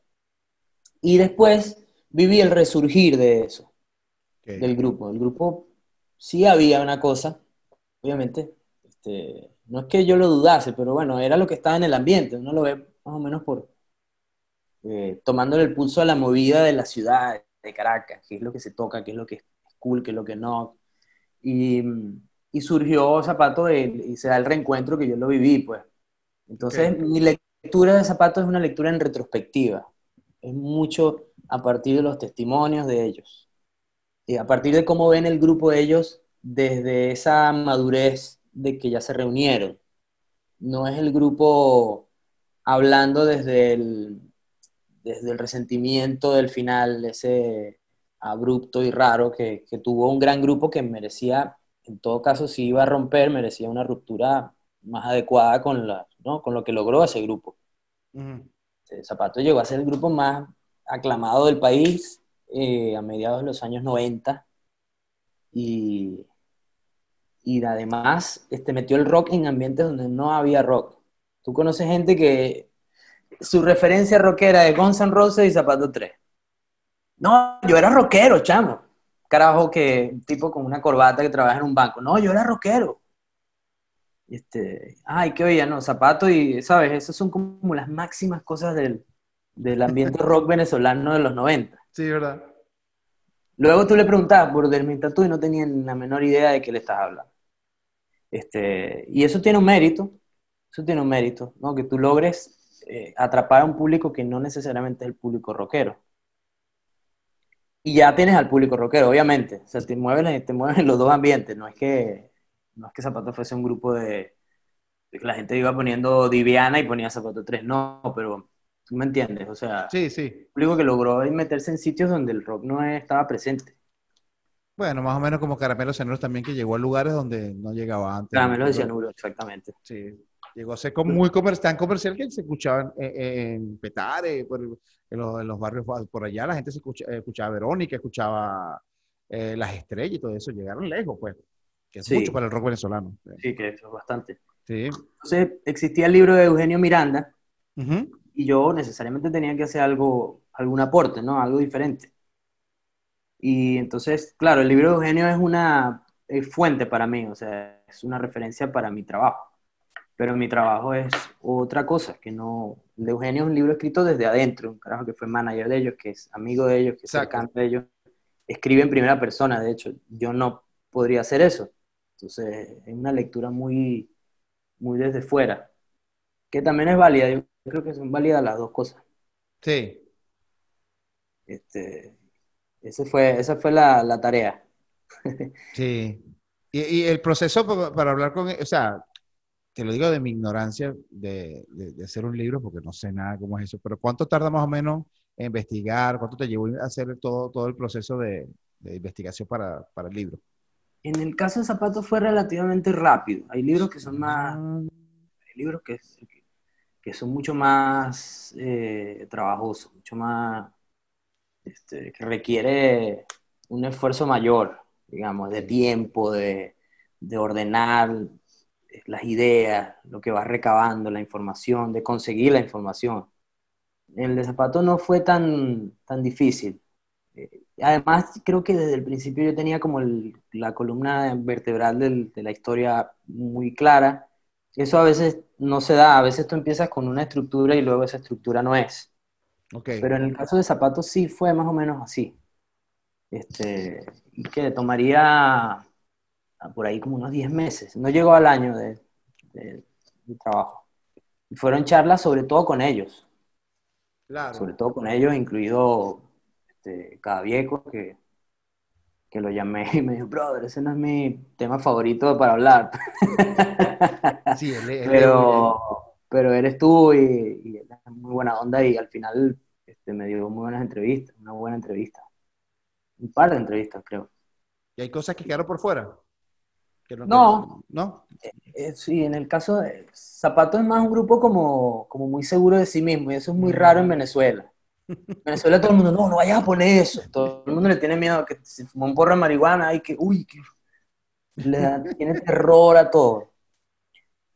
S2: Y después viví el resurgir de eso, del grupo. El grupo sí había una cosa, obviamente, este, no es que yo lo dudase, pero bueno, era lo que estaba en el ambiente, uno lo ve más o menos por eh, tomándole el pulso a la movida de la ciudad, de Caracas, qué es lo que se toca, qué es lo que es cool, qué es lo que no. Y, surgió Zapato y se da el reencuentro que yo lo viví, pues. Entonces, mi, lectura de Zapatos es una lectura en retrospectiva. Es mucho a partir de los testimonios de ellos. Y a partir de cómo ven el grupo de ellos desde esa madurez de que ya se reunieron. No es el grupo hablando desde el, desde el resentimiento del final, ese abrupto y raro que, que tuvo un gran grupo que merecía, en todo caso, si iba a romper, merecía una ruptura más adecuada con, la, ¿no? con lo que logró ese grupo. Zapato llegó a ser el grupo más aclamado del país eh, a mediados de los años 90 y, y además este, metió el rock en ambientes donde no había rock. Tú conoces gente que su referencia rockera es Guns N' Roses y Zapato 3. No, yo era rockero, chamo. Carajo, que tipo con una corbata que trabaja en un banco. No, yo era rockero. Este, ay, qué oía, no, zapato y, ¿sabes? Esas son como las máximas cosas del, del ambiente rock venezolano de los 90.
S1: Sí, ¿verdad?
S2: Luego tú le preguntabas por Dermin Tatu y no tenían la menor idea de qué le estás hablando. Este, y eso tiene un mérito, eso tiene un mérito, ¿no? Que tú logres eh, atrapar a un público que no necesariamente es el público rockero. Y ya tienes al público rockero, obviamente. O sea, te mueves, te mueves en los dos ambientes, no es que no es que Zapato fuese un grupo de, que la gente iba poniendo Diviana y ponía Zapato 3, no, pero tú me entiendes, o sea,
S1: sí, sí.
S2: Un que logró meterse en sitios donde el rock no estaba presente.
S1: Bueno, más o menos como Caramelo Cianuro también, que llegó a lugares donde no llegaba antes.
S2: Caramelo de Cianuro, exactamente.
S1: Sí, llegó a ser como muy comer- tan comercial que se escuchaba en, en- en Petare, por, en, los, en los barrios por allá, la gente se escucha- eh, escuchaba Verónica, escuchaba eh, Las Estrellas y todo eso, llegaron lejos, pues, que es
S2: Sí.
S1: mucho para el rock venezolano.
S2: Sí, que es bastante.
S1: Sí.
S2: Entonces, existía el libro de Eugenio Miranda y yo necesariamente tenía que hacer algo, algún aporte, ¿no? Algo diferente. Y entonces, claro, el libro de Eugenio es una eh, fuente para mí, o sea, es una referencia para mi trabajo. Pero mi trabajo es otra cosa, que no... El de Eugenio es un libro escrito desde adentro, un carajo que fue manager de ellos, que es amigo de ellos, que es cercano de ellos. Escribe en primera persona, de hecho, yo no podría hacer eso. Entonces, es una lectura muy, muy desde fuera, que también es válida, yo creo que son válidas las dos cosas.
S1: Sí.
S2: Este, ese fue, esa fue la, la tarea.
S1: Sí. Y, y el proceso pa- para hablar con, o sea, te lo digo de mi ignorancia de, de- de hacer un libro, porque no sé nada cómo es eso, pero ¿cuánto tarda más o menos en investigar? ¿Cuánto te llevó a hacer todo, todo el proceso de, de investigación para, para el libro?
S2: En el caso de Zapatos fue relativamente rápido. Hay libros que son más, hay libros que, que son mucho más eh, trabajosos, mucho más, este, que requiere un esfuerzo mayor, digamos, de tiempo, de, de ordenar las ideas, lo que vas recabando, la información, de conseguir la información. El de Zapato no fue tan, tan difícil. Eh, Además, creo que desde el principio yo tenía como el- la columna vertebral del- de la historia muy clara. Eso a veces no se da, a veces tú empiezas con una estructura y luego esa estructura no es.
S1: ok.
S2: Pero en el caso de Zapatos sí fue más o menos así. Este, y que tomaría por ahí como unos 10 meses. No llegó al año de, de- de trabajo. Y fueron charlas sobre todo con ellos
S1: Claro.
S2: sobre todo con ellos, incluido este, Cadavieco, que, que lo llamé y me dijo, brother, ese no es mi tema favorito para hablar,
S1: Sí, él- él-
S2: pero, pero eres tú y, y es muy buena onda y al final este, me dio muy buenas entrevistas, una buena entrevista, un par de entrevistas creo.
S1: ¿Y hay cosas que quedaron por fuera? Que
S2: No.
S1: ¿No?
S2: Eh, sí, en el caso de Zapato es más un grupo como, como muy seguro de sí mismo y eso es muy raro en Venezuela. En Venezuela todo el mundo, no, no vayas a poner eso. Todo el mundo le tiene miedo a que si fuma un porro de marihuana y que, uy, que le da- tiene terror a todo.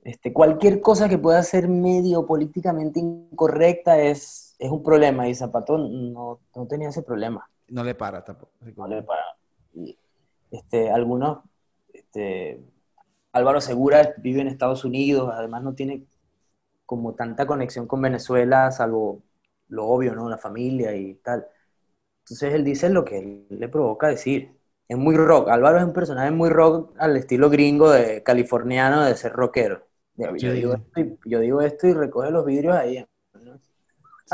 S2: Este, cualquier cosa que pueda ser medio políticamente incorrecta es, es un problema y Zapato no, no tenía ese problema.
S1: No le para tampoco.
S2: No le para. Y, Este, algunos, este, Álvaro Segura vive en Estados Unidos, además no tiene como tanta conexión con Venezuela, salvo lo obvio, ¿no? La familia y tal. Entonces él dice lo que le provoca decir. Es muy rock. Álvaro es un personaje muy rock al estilo gringo de californiano de ser rockero. Yo,
S1: Sí.
S2: digo, esto y, yo digo esto y recoge los vidrios ahí. ¿no?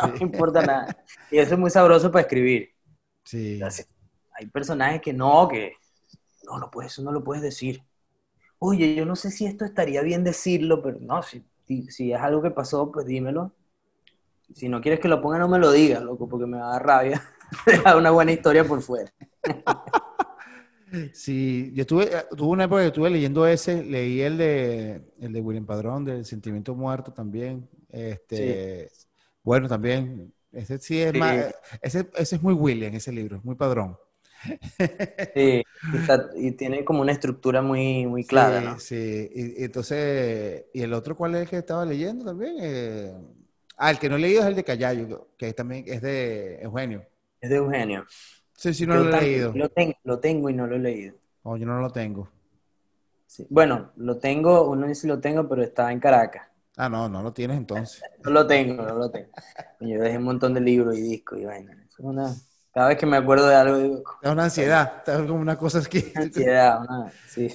S2: No me importa nada. Y eso es muy sabroso para escribir.
S1: Sí.
S2: Así. Hay personajes que no, que no, no puedes, eso no lo puedes decir. Oye, yo no sé si esto estaría bien decirlo, pero no, si, si es algo que pasó, pues dímelo. Si no quieres que lo ponga, no me lo digas, loco, porque me va a dar rabia. Una buena historia por fuera.
S1: Sí, yo tuve, eh, tuve una época que estuve leyendo ese, leí el de, el de William Padrón, del Sentimiento Muerto también. Este, bueno, también, ese sí es
S2: Sí.
S1: más, ese, ese es muy William, ese libro, es muy padrón.
S2: Sí, y, está- y tiene como una estructura muy, muy clara,
S1: sí,
S2: ¿no?
S1: sí. Y, y entonces, ¿y el otro cuál es el que estaba leyendo también? Eh, ah, el que no he leído es el de Callayo, que también es de Eugenio.
S2: Es de Eugenio.
S1: Sí, sí, no
S2: Yo
S1: lo he leído.
S2: Lo, ten- lo tengo y no lo he leído.
S1: Oh, yo no lo tengo.
S2: Sí. Bueno, lo tengo, uno dice lo tengo, pero está en Caracas.
S1: Ah, no, no lo tienes entonces.
S2: No lo tengo, no lo tengo. Yo dejé un montón de libros y discos y vaina. Eso es una... Cada vez que me acuerdo de algo, digo,
S1: Es una ansiedad, es como una cosa que...
S2: ansiedad, una... sí.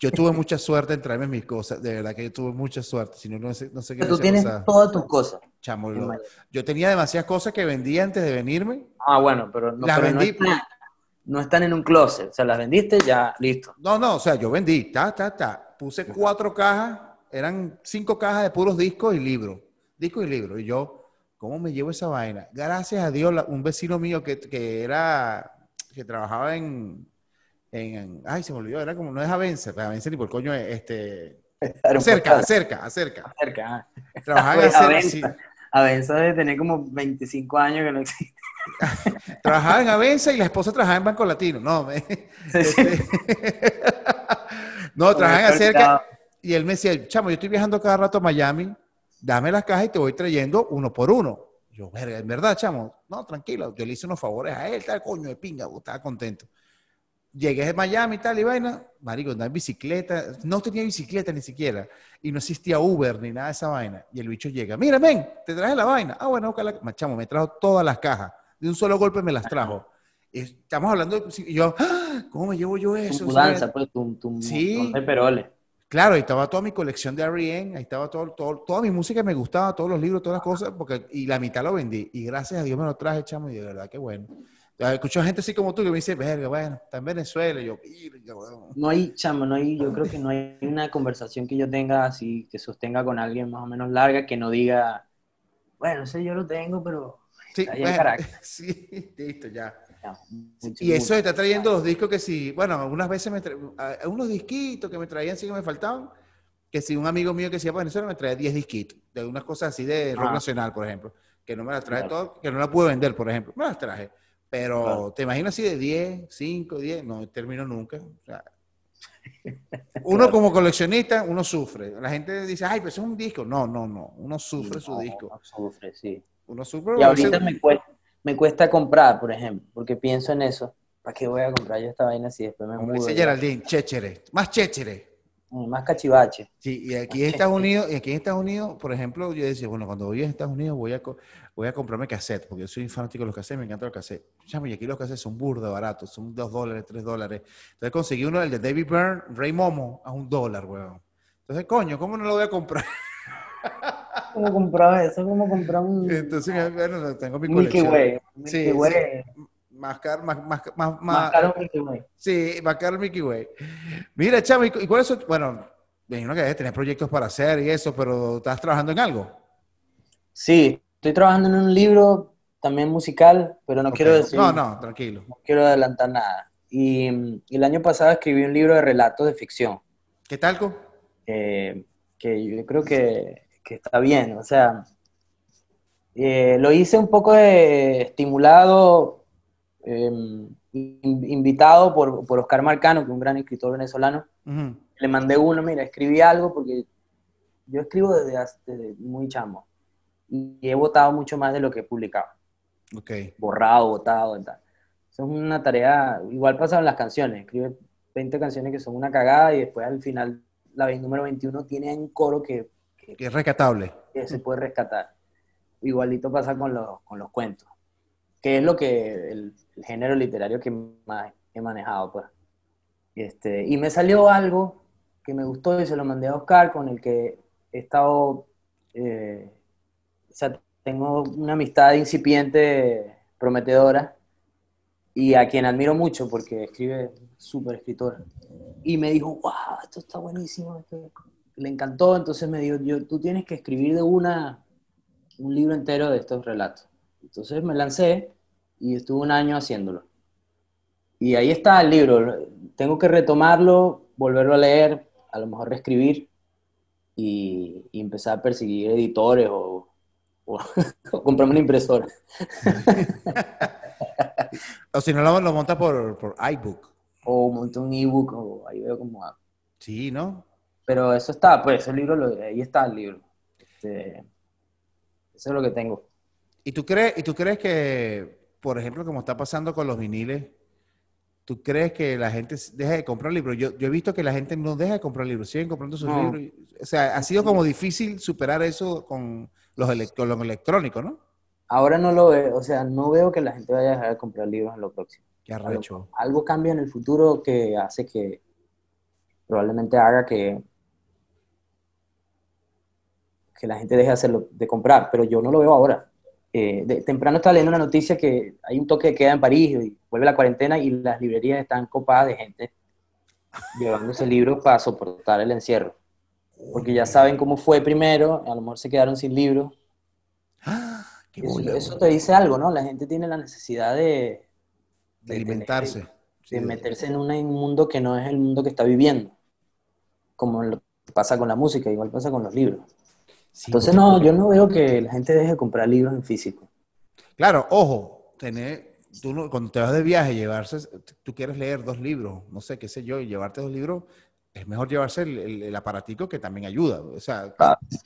S1: Yo tuve mucha suerte en traerme mis cosas, de verdad que yo tuve mucha suerte, si no, no sé, no sé qué
S2: Tú
S1: hubiese
S2: tienes todas tus cosas.
S1: Chamo, lo- yo tenía demasiadas cosas que vendí antes de venirme.
S2: Ah, bueno, pero no,
S1: Las
S2: pero no
S1: vendí.
S2: están, no están en un closet. O sea, las vendiste, ya, listo.
S1: No, no, o sea, yo vendí, ta, ta, ta. Puse cuatro cajas, eran cinco cajas de puros discos y libros. Discos y libros. Y yo, ¿cómo me llevo esa vaina? Gracias a Dios, la- un vecino mío que, que era, que trabajaba en, en, ay, se me olvidó, era como, no es Avenza, pues Avenza ni por coño, este, acerca, acerca, acerca.
S2: Acerca.
S1: Trabajaba en.
S2: Avenza. Avenza debe tener como 25 años que no existe.
S1: Trabajaba en Avenza y la esposa trabajaba en Banco Latino. No, me- este, no trabajaba en Acerca y él me decía, chamo, yo estoy viajando cada rato a Miami, dame las cajas y te voy trayendo uno por uno. Yo, verga, en verdad, chamo, no, tranquilo, yo le hice unos favores a él, tal, coño de pinga, estaba contento. Llegué a Miami y tal, y vaina, marico, andaba en bicicleta, no tenía bicicleta ni siquiera, y no existía Uber ni nada de esa vaina. Y el bicho llega, mira, ven, te traje la vaina. Ah, bueno, la... Chamo, me trajo todas las cajas, de un solo golpe me las trajo. Y estamos hablando, de- y yo, ¡ah! ¿cómo me llevo yo eso?
S2: Tu mudanza, pues, tu, tu
S1: Sí.
S2: de peroles.
S1: Claro, ahí estaba toda mi colección de R.E.M., ahí estaba todo, todo, toda mi música me gustaba, todos los libros, todas las cosas, porque, y la mitad lo vendí. Y gracias a Dios me lo traje, chamo, y de verdad que bueno. Escucho gente así como tú que me dice, verga, bueno, está en Venezuela. Y yo.
S2: No hay, chamo, no hay, yo creo que no hay una conversación que yo tenga así, que sostenga con alguien más o menos larga, que no diga, bueno, ese yo lo tengo, pero
S1: Sí,
S2: Está allá en
S1: bueno,
S2: Caracas.
S1: sí, listo, ya.
S2: Mucho-
S1: Y eso
S2: mucho.
S1: está trayendo los discos que si, bueno, algunas veces me tra- unos disquitos que me traían, sí que me faltaban, que si un amigo mío que se iba para Venezuela me traía 10 disquitos, de unas cosas así de rock
S2: Ah.
S1: nacional, por ejemplo, que no me las traje
S2: Claro.
S1: todas, que no las pude vender, por ejemplo, me las traje. Pero
S2: Claro.
S1: te imaginas así de 10, 5, 10, no termino nunca. O sea, uno como coleccionista, uno sufre. La gente dice, ay, pues es un disco. No, no, no. Uno sufre su disco.
S2: no sufre, sí.
S1: Uno sufre.
S2: Y ahorita me cuesta, me cuesta comprar, por ejemplo, porque pienso en eso. ¿Para qué voy a comprar yo esta vaina si después me
S1: Como dice? Geraldine, chéchere. Más chéchere.
S2: Mm, Más cachivache.
S1: Sí, y aquí en Estados Unidos, y aquí en Estados Unidos, por ejemplo, yo decía, bueno, cuando voy a Estados Unidos voy a, voy a comprarme cassette, porque yo soy fanático de los cassettes, me encantan los cassettes. Chamo, y aquí los cassettes son burda baratos, son dos dólares, tres dólares. Entonces conseguí uno, el de David Byrne, Ray Momo, a un dólar, weón. Entonces, coño, ¿cómo no lo voy a comprar?
S2: ¿Cómo compraba eso? ¿Cómo compraba un
S1: Entonces, bueno, tengo mi
S2: Milky
S1: colección.
S2: Way? un
S1: Sí,
S2: Milky
S1: sí.
S2: Way.
S1: Más caro, más, más, más,
S2: Más
S1: más-
S2: caro Milky Way.
S1: Sí, Way. Mira, chamo, ¿y cu- y cuáles son? Bueno, me imagino que tener proyectos para hacer y eso, pero ¿estás trabajando en algo?
S2: Sí, estoy trabajando en un libro también musical, pero no quiero decir,
S1: No, no, tranquilo.
S2: no quiero adelantar nada. Y, el año pasado escribí un libro de relatos de ficción,
S1: ¿Qué tal? co?
S2: eh, que yo creo que, que está bien. O sea, eh, lo hice un poco de estimulado, eh, in- invitado por, por Oscar Marcano, que es un gran escritor venezolano.
S1: Ujú.
S2: Le mandé uno, mira, escribí algo porque yo escribo desde, hace- desde muy chamo y he votado mucho más de lo que he publicado.
S1: Ok.
S2: borrado, botado y tal. Eso es una tarea, igual pasa en las canciones, escribe 20 canciones que son una cagada y después al final la ve- número 21 tiene un coro que, que-
S1: es rescatable.
S2: que se puede rescatar. Igualito pasa con los, con los cuentos, que es lo que el, el género literario que más he manejado. Pues. Este, y me salió algo que me gustó y se lo mandé a Oscar, con el que he estado, eh, o sea, tengo una amistad incipiente, prometedora, y a quien admiro mucho porque escribe súper escritora. Y me dijo, wow, esto está buenísimo, esto- le encantó, entonces me dijo, yo, tú tienes que escribir de una un libro entero de estos relatos. Entonces me lancé y estuve un año haciéndolo. Y ahí está el libro. Tengo que retomarlo, volverlo a leer, a lo mejor reescribir y, y empezar a perseguir editores o, o- o comprarme una impresora.
S1: O si no, lo, lo montas por, por iBook.
S2: O montar un ebook o ahí veo cómo hago.
S1: Sí, ¿no?
S2: Pero eso está, pues ese libro, lo- ahí está el libro. Este, eso es lo que tengo.
S1: ¿Y tú, crees, ¿Y tú crees que, por ejemplo, como está pasando con los viniles, tú crees que la gente deja de comprar libros? Yo, yo he visto que la gente no deja de comprar libros, siguen comprando sus
S2: No.
S1: libros. O sea, ha sido como difícil superar eso con los, con los electrónicos, ¿no?
S2: Ahora no lo veo, o sea, no veo que la gente vaya a dejar de comprar libros en lo próximo.
S1: Qué
S2: Algo,
S1: arrecho.
S2: algo cambia en el futuro que hace que probablemente haga que, que la gente deje de hacerlo, de comprar, pero yo no lo veo ahora. Eh, de- temprano estaba leyendo una noticia que hay un toque de queda en París y vuelve la cuarentena y las librerías están copadas de gente llevándose libros para soportar el encierro. Porque ya saben cómo fue primero, a lo mejor se quedaron sin libros.
S1: ¡Ah! ¡Qué
S2: Eso, eso te dice algo, ¿no? La gente tiene la necesidad de,
S1: de alimentarse.
S2: de meterse en un mundo que no es el mundo que está viviendo, como lo pasa con la música, igual pasa con los libros. Entonces, no, yo no veo que la gente deje de comprar libros en físico.
S1: Claro, ojo, tener, tú cuando te vas de viaje, llevarse, tú quieres leer dos libros, no sé, qué sé yo, y llevarte dos libros, es mejor llevarse el, el, aparatico que también ayuda, o sea,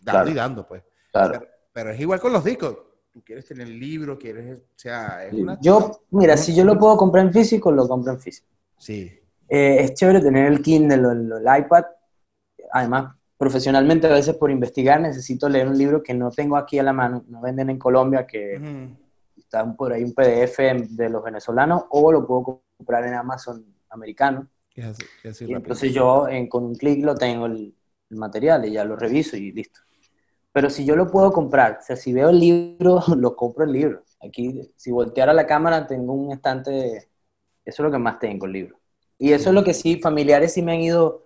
S1: dando y dando, pues. Claro. Pero, es igual con los discos. Tú quieres tener el libro, quieres, o sea,
S2: Yo, mira, si yo lo puedo comprar en físico, lo compro en físico.
S1: Sí.
S2: Eh, es chévere tener el Kindle o el, iPad. Además, profesionalmente, a veces por investigar, necesito leer un libro que no tengo aquí a la mano. No venden en Colombia, que está por ahí un PDF de los venezolanos, o lo puedo comprar en Amazon americano. y entonces yo con un clic lo tengo el, material y ya lo reviso y listo. Pero si yo lo puedo comprar, o sea, si veo el libro, lo compro el libro. Aquí, si volteara la cámara, tengo un estante, eso es lo que más tengo, el libro. Y eso es lo que sí, familiares sí me han ido,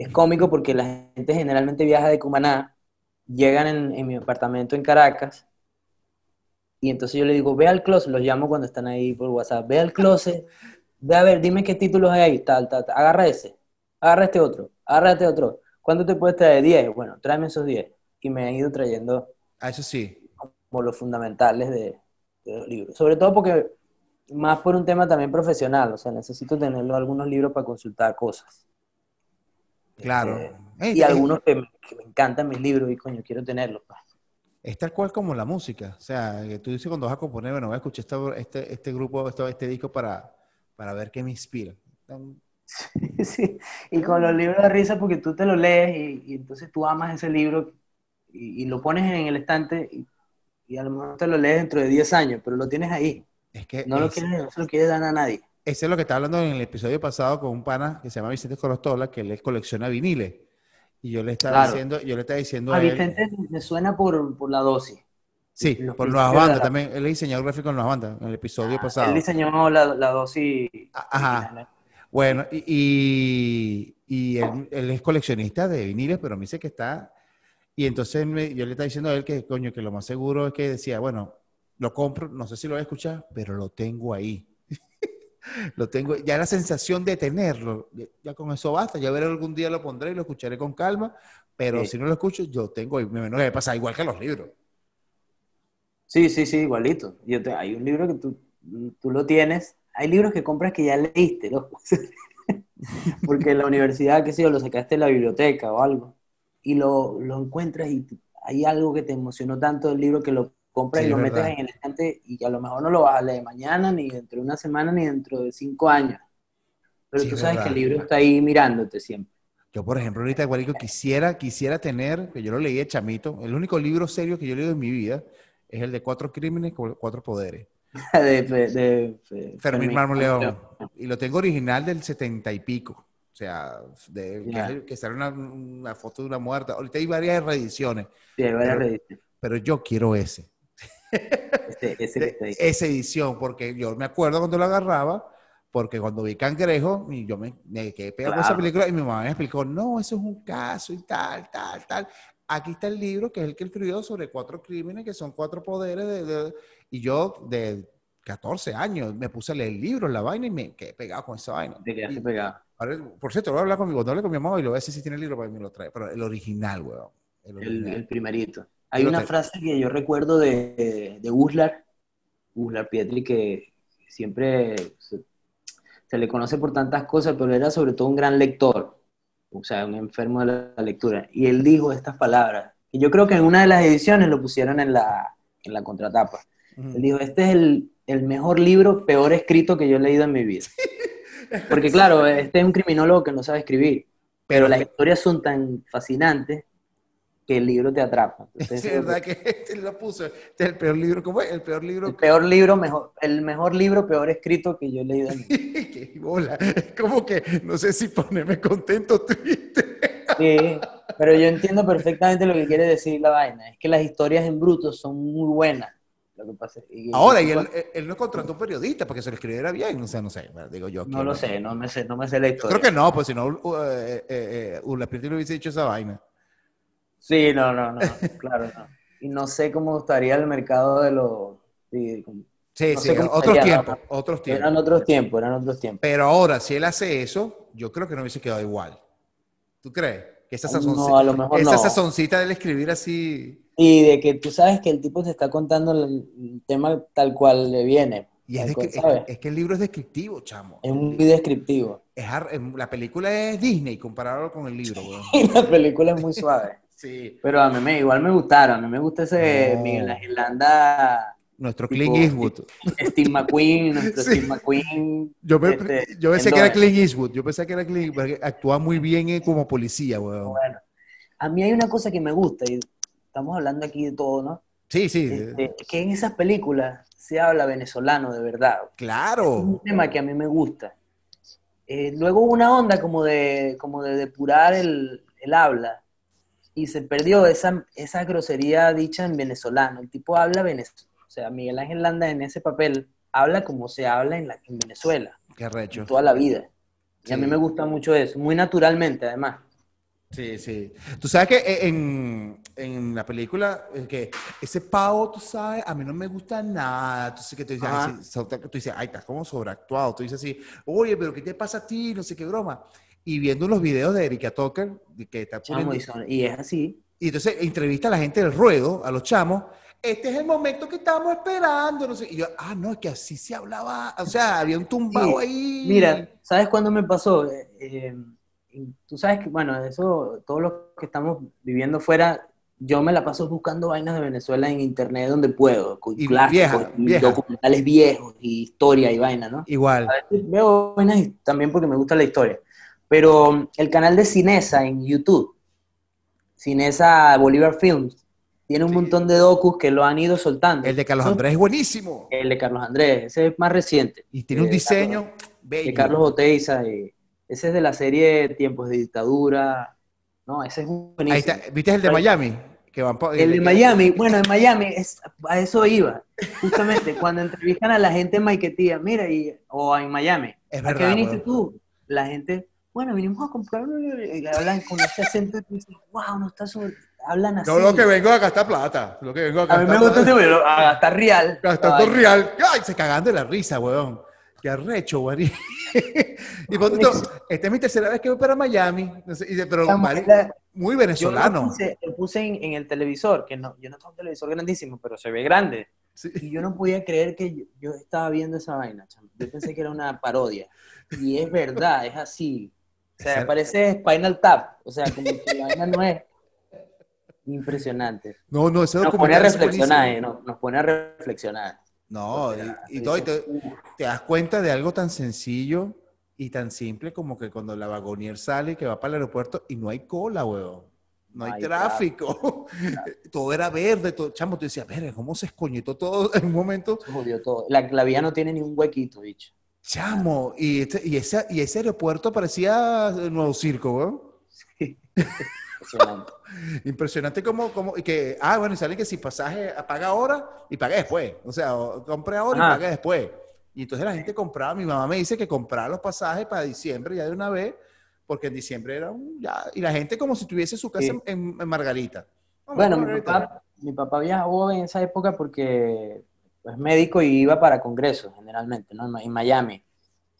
S2: es cómico porque la gente generalmente viaja de Cumaná, llegan en, en mi apartamento en Caracas, y entonces yo le digo, ve al closet, los llamo cuando están ahí por WhatsApp, ve al closet, ve a ver, dime qué títulos hay ahí, tal, tal, tal, agarra ese, agarra este otro, agarra este otro. ¿Cuánto te puedes traer? 10. Bueno, tráeme esos 10 y me han ido trayendo.
S1: Ah, eso sí.
S2: Como los fundamentales de, los libros. Sobre todo porque, más por un tema también profesional, o sea, necesito tenerlo algunos libros para consultar cosas.
S1: Claro.
S2: Este, y algunos que me, encantan mis libros y coño, quiero tenerlos. Pues.
S1: Es tal cual como la música. O sea, que tú dices cuando vas a componer, bueno, voy a escuchar este, este, grupo, este, este disco para, para ver qué me inspira.
S2: Sí, y con los libros de risa porque tú te lo lees y, y entonces tú amas ese libro y, lo pones en el estante y, a lo mejor te lo lees dentro de 10 años, pero lo tienes ahí.
S1: Es que
S2: no, lo quieres, no se lo quieres dar a nadie.
S1: Ese es lo que estaba hablando en el episodio pasado con un pana que se llama Vicente Corostola, que él colecciona viniles. Y yo le estaba diciendo, yo le estaba diciendo
S2: a, a Vicente me suena por, por, la dosis.
S1: Sí, por Nuevas Bandas también. Él es diseñador gráfico en Nuevas Bandas, en el episodio ah, pasado.
S2: Él diseñó la, la dosis.
S1: Ajá. Bueno, y, y, él, él, es coleccionista de viniles, pero me dice que está y entonces yo le estaba diciendo a él que, coño, que lo más seguro es que decía, bueno, lo compro, no sé si lo voy a escuchar, pero lo tengo ahí. Lo tengo, ya la sensación de tenerlo, ya con eso basta, ya veré algún día lo pondré y lo escucharé con calma, pero si no lo escucho, yo tengo, me me pasa igual que los libros.
S2: Sí, sí, sí, igualito. Yo te, hay un libro que tú, tú lo tienes, hay libros que compras que ya leíste, ¿no? Porque en la universidad, qué sé yo, lo sacaste de la biblioteca o algo y lo, lo, encuentras y hay algo que te emocionó tanto del libro que lo compras y lo metes en el estante y a lo mejor no lo vas a leer mañana, ni dentro de una semana, ni dentro de cinco años. Pero tú sabes que el libro está ahí mirándote siempre.
S1: Yo, por ejemplo, ahorita, Guarico, quisiera, quisiera tener, que yo lo leí de chamito, el único libro serio que yo he leído en mi vida es el de Cuatro Crímenes, Cuatro Poderes.
S2: de, de,
S1: Fermín Mármol León. Y lo tengo original del setenta y pico. O sea, de, que, sale una, foto de una muerta. Ahorita hay varias reediciones.
S2: Sí, hay varias pero, reediciones.
S1: Pero yo quiero ese. Ese, esa edición, porque yo me acuerdo cuando lo agarraba, porque cuando vi Cangrejo, y yo me, quedé pegado con esa película y mi mamá me explicó, no, eso es un caso y tal, tal, tal. Aquí está el libro, que es el que escribió sobre cuatro crímenes, que son cuatro poderes, de, y yo de 14 años me puse a leer el libro, la vaina, y me quedé pegado con esa vaina.
S2: Te quedaste pegado
S1: por cierto, voy a hablar con mi, con mi mamá y lo voy a decir si tiene el libro para que me lo trae. Pero el original, weón.
S2: El, primerito. Hay una frase que yo recuerdo de, de Uslar, Uslar Pietri, que siempre se, le conoce por tantas cosas, pero era sobre todo un gran lector, o sea, un enfermo de la, lectura. Y él dijo estas palabras, y yo creo que en una de las ediciones lo pusieron en la, en la contratapa. Él dijo, este es el, el mejor libro peor escrito que yo he leído en mi vida. Porque claro, este es un criminólogo que no sabe escribir, pero las historias son tan fascinantes que el libro te atrapa.
S1: es verdad que este lo puso, este es el peor libro, ¿cómo es? El peor libro.
S2: El peor libro, mejor, el mejor libro, peor escrito que yo he leído.
S1: Qué bola. Es como que no sé si ponerme contento triste.
S2: sí, pero yo entiendo perfectamente lo que quiere decir la vaina. Es que las historias en bruto son muy buenas
S1: Ahora, y él, no contrató un periodista porque se lo escribiera bien, o sea, no sé, digo yo.
S2: No lo sé, no me sé, no me sé la historia.
S1: Creo que no, pues si no, uh, eh, eh, uh, no hubiese dicho esa vaina.
S2: Sí, no, no, no, claro, no. Y no sé cómo estaría el mercado de los...
S1: Sí,
S2: No
S1: sí, otros tiempos, otros tiempos.
S2: Eran otros tiempos, eran otros tiempos.
S1: Pero ahora, si él hace eso, yo creo que no hubiese quedado igual. ¿Tú crees? Que esa,
S2: No, a lo mejor
S1: esa
S2: no.
S1: sazoncita del escribir así.
S2: Y de que tú sabes que el tipo te está contando el, tema tal cual le viene.
S1: Y es,
S2: cual,
S1: es, que el libro es descriptivo, chamo.
S2: Es muy descriptivo.
S1: Es la película es Disney comparado con el libro, weón.
S2: Y la película es muy suave.
S1: Sí.
S2: Pero a mí me, igual me gustaron. A mí me gusta ese
S1: No.
S2: Miguel Ángel Landa,
S1: Nuestro
S2: Tipo,
S1: Clint Eastwood.
S2: Steve McQueen, nuestro
S1: Sí.
S2: Steve McQueen.
S1: Yo, me-
S2: este,
S1: yo pensé
S2: en
S1: que era. Clint Eastwood. Yo pensé que era Clint porque actúa muy bien eh, como policía, weón.
S2: Bueno, a mí hay una cosa que me gusta y estamos hablando aquí de todo, ¿no?
S1: Sí, sí.
S2: Este, que en esas películas se habla venezolano de verdad. Es
S1: Claro.
S2: un tema que a mí me gusta. Eh, luego hubo una onda como de, como de depurar el, el habla y se perdió esa, esa grosería dicha en venezolano. El tipo habla venezolano. O sea, Miguel Ángel Landa en ese papel habla como se habla en, la, en Venezuela,
S1: Qué recho.
S2: toda la vida. Y a
S1: Sí.
S2: mí me gusta mucho eso, muy naturalmente además.
S1: Sí, sí. Tú sabes que e, en, en la película, que ese pavo, tú sabes, a mí no me gusta nada. Tú, que tú dices, ay, sí, tú dices, ay, estás como sobreactuado. Tú dices así, oye, pero ¿qué te pasa a ti? No sé qué broma. Y viendo los videos de Erika Tucker, que está
S2: Chamo, y, son- y es así.
S1: y entonces entrevista a la gente del ruedo, a los chamos. Este es el momento que estábamos esperando. No sé. Y yo, ah, no, es que así se hablaba. O sea, había un tumbado
S2: Sí.
S1: ahí.
S2: Mira, ¿sabes cuándo me pasó? Eh, eh, tú sabes que, bueno, eso, todos los que estamos viviendo fuera, yo me la paso buscando vainas de Venezuela en internet donde puedo, con
S1: Y
S2: clásicos,
S1: vieja,
S2: y
S1: vieja.
S2: documentales viejos, y historia y vaina, ¿no?
S1: Igual.
S2: A veces veo vainas también porque me gusta la historia. Pero el canal de Cinesa en YouTube, Cinesa Bolívar Films, tiene un
S1: Sí.
S2: montón de docus que lo han ido soltando.
S1: El de Carlos Andrés es buenísimo.
S2: El de Carlos Andrés, ese es más reciente.
S1: Y tiene un
S2: Eh,
S1: diseño bello.
S2: de Carlos Oteiza. y ese es de la serie Tiempos de Dictadura. No, ese es buenísimo.
S1: Ahí está. ¿Viste el de Miami? Que van
S2: El de Miami, bueno, en Miami, es, a eso iba. Justamente, cuando entrevistan a la gente en Maiquetía, mira, y, o en Miami,
S1: Es
S2: ¿a qué viniste tú? La gente, bueno, vinimos a comprar, y hablan con ese acento, y tú dices, wow, no está sobre, hablan así.
S1: Yo lo que vengo a gastar plata. Lo que vengo a
S2: a
S1: gastar
S2: mí me gusta ese güey, a gastar real.
S1: Gastando
S2: Ay,
S1: real. Ay, se cagan de la risa, weón. Qué arrecho, weón. y cuando esta es mi tercera vez que voy para Miami. Pero
S2: la-
S1: muy
S2: Yo
S1: venezolano.
S2: puse, lo puse en, en el televisor, que no, yo no tengo un televisor grandísimo, pero se ve grande.
S1: Sí.
S2: Y yo no podía creer que yo, yo estaba viendo esa vaina, chamo. Yo pensé que era una parodia. Y es verdad, es así. O sea, parece Spinal Tap. O sea, como que la vaina no es impresionante.
S1: No, no, ese
S2: Nos pone a reflexionar, eh, nos, nos pone a reflexionar.
S1: No,
S2: O sea,
S1: y, y todo, y te, te das cuenta de algo tan sencillo y tan simple como que cuando la vagonier sale que va para el aeropuerto y no hay cola, weón. No hay
S2: Ay,
S1: tráfico. todo era verde, todo, chamo, tú decías, ver, ¿cómo se escoñetó todo en un momento?
S2: se jodió todo. La, la vía no tiene ni un huequito, bicho.
S1: Chamo, y, este, y, ese, y ese aeropuerto parecía el nuevo circo, weón.
S2: Impresionante.
S1: Impresionante como, como, y que, ah, bueno, y sale que si pasaje, paga ahora y paga después. O sea, compre ahora y paga después. Y entonces la gente compraba, mi mamá me dice que compraba los pasajes para diciembre ya de una vez, porque en diciembre era un, ya, y la gente como si tuviese su casa
S2: Sí.
S1: en, en Margarita. No,
S2: Bueno, mi papá, mi papá viajó en esa época porque es médico y iba para congresos generalmente, ¿no? En Miami.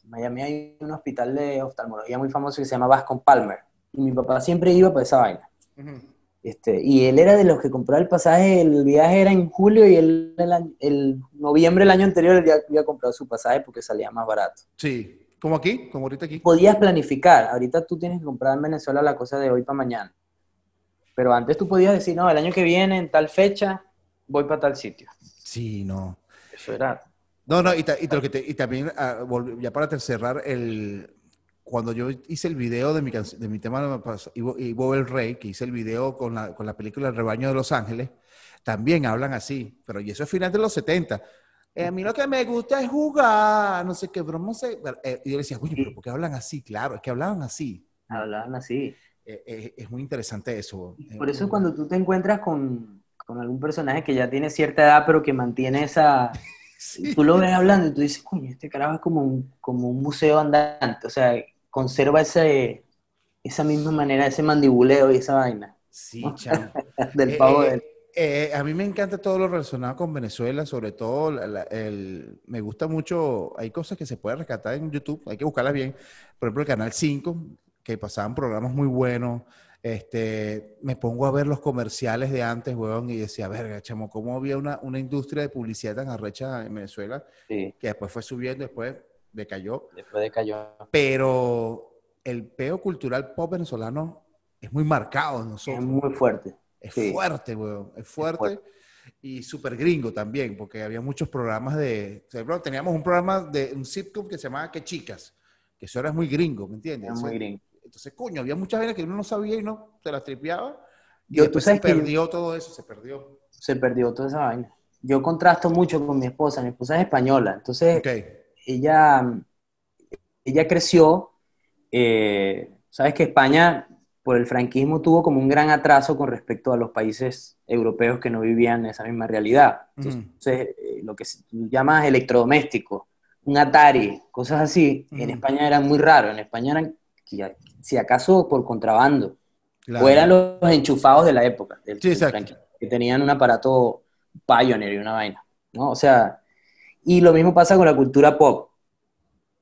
S2: En Miami hay un hospital de oftalmología muy famoso que se llama Bascom Palmer. Y mi papá siempre iba para esa vaina.
S1: Ujú.
S2: Este, y él era de los que compraba el pasaje, el viaje era en julio y él el, el noviembre del año anterior él ya había comprado su pasaje porque salía más barato.
S1: Sí, como aquí, como ahorita aquí.
S2: Podías planificar, ahorita tú tienes que comprar en Venezuela la cosa de hoy para mañana. Pero antes tú podías decir, no, el año que viene, en tal fecha, voy para tal sitio.
S1: Sí, no.
S2: Eso era
S1: No, no, y, ta- y lo que te- y también, ah, ya para cerrar, el, cuando yo hice el video de mi, canc- de mi tema, Ivo, Ivo el Rey, que hice el video con la, con la película El Rebaño de Los Ángeles, también hablan así, pero y eso es final de los 70. Eh, a mí lo que me gusta es jugar, no sé qué, broma, sé. eh, y yo le decía, oye, pero ¿por qué hablan así? Claro, es que hablaban así.
S2: Hablaban así.
S1: Eh, eh, es muy interesante eso.
S2: Y Por eso cuando tú te encuentras con, con algún personaje que ya tiene cierta edad, pero que mantiene esa...
S1: sí.
S2: Tú lo ves hablando y tú dices, coño, este carajo es como un, como un museo andante. O sea, conserva ese, esa misma manera, ese mandibuleo y esa vaina
S1: Sí, chamo.
S2: del
S1: Eh,
S2: pavo
S1: eh,
S2: de él.
S1: Eh, a mí me encanta todo lo relacionado con Venezuela, sobre todo el, me gusta mucho, hay cosas que se pueden rescatar en YouTube, hay que buscarlas bien. Por ejemplo, el Canal 5, que pasaban programas muy buenos. Este, me pongo a ver los comerciales de antes, weón, y decía, verga, chamo, ¿cómo había una, una industria de publicidad tan arrecha en Venezuela? Que después fue subiendo, después decayó.
S2: Después decayó.
S1: Pero el peo cultural pop venezolano es muy marcado en nosotros.
S2: Es muy fuerte.
S1: Es fuerte, weón, es fuerte. Y súper gringo también, porque había muchos programas de... teníamos un programa de un sitcom que se llamaba Que Chicas, que eso era muy gringo, ¿me entiendes?
S2: muy gringo.
S1: Entonces, coño, había muchas veces que uno no sabía y no se las tripeaba. Y Yo, se perdió todo eso, se perdió.
S2: Se perdió toda esa vaina. Yo contrasto mucho con mi esposa. Mi esposa es española. Entonces, ella, ella creció. Eh, Sabes que España, por el franquismo, tuvo como un gran atraso con respecto a los países europeos que no vivían esa misma realidad. Entonces, eh, lo que se llama electrodoméstico, un Atari, cosas así, en España eran muy raro. En España eran si acaso por contrabando, o eran los enchufados de la época, que tenían un aparato Pioneer y una vaina, ¿no? O sea, y lo mismo pasa con la cultura pop.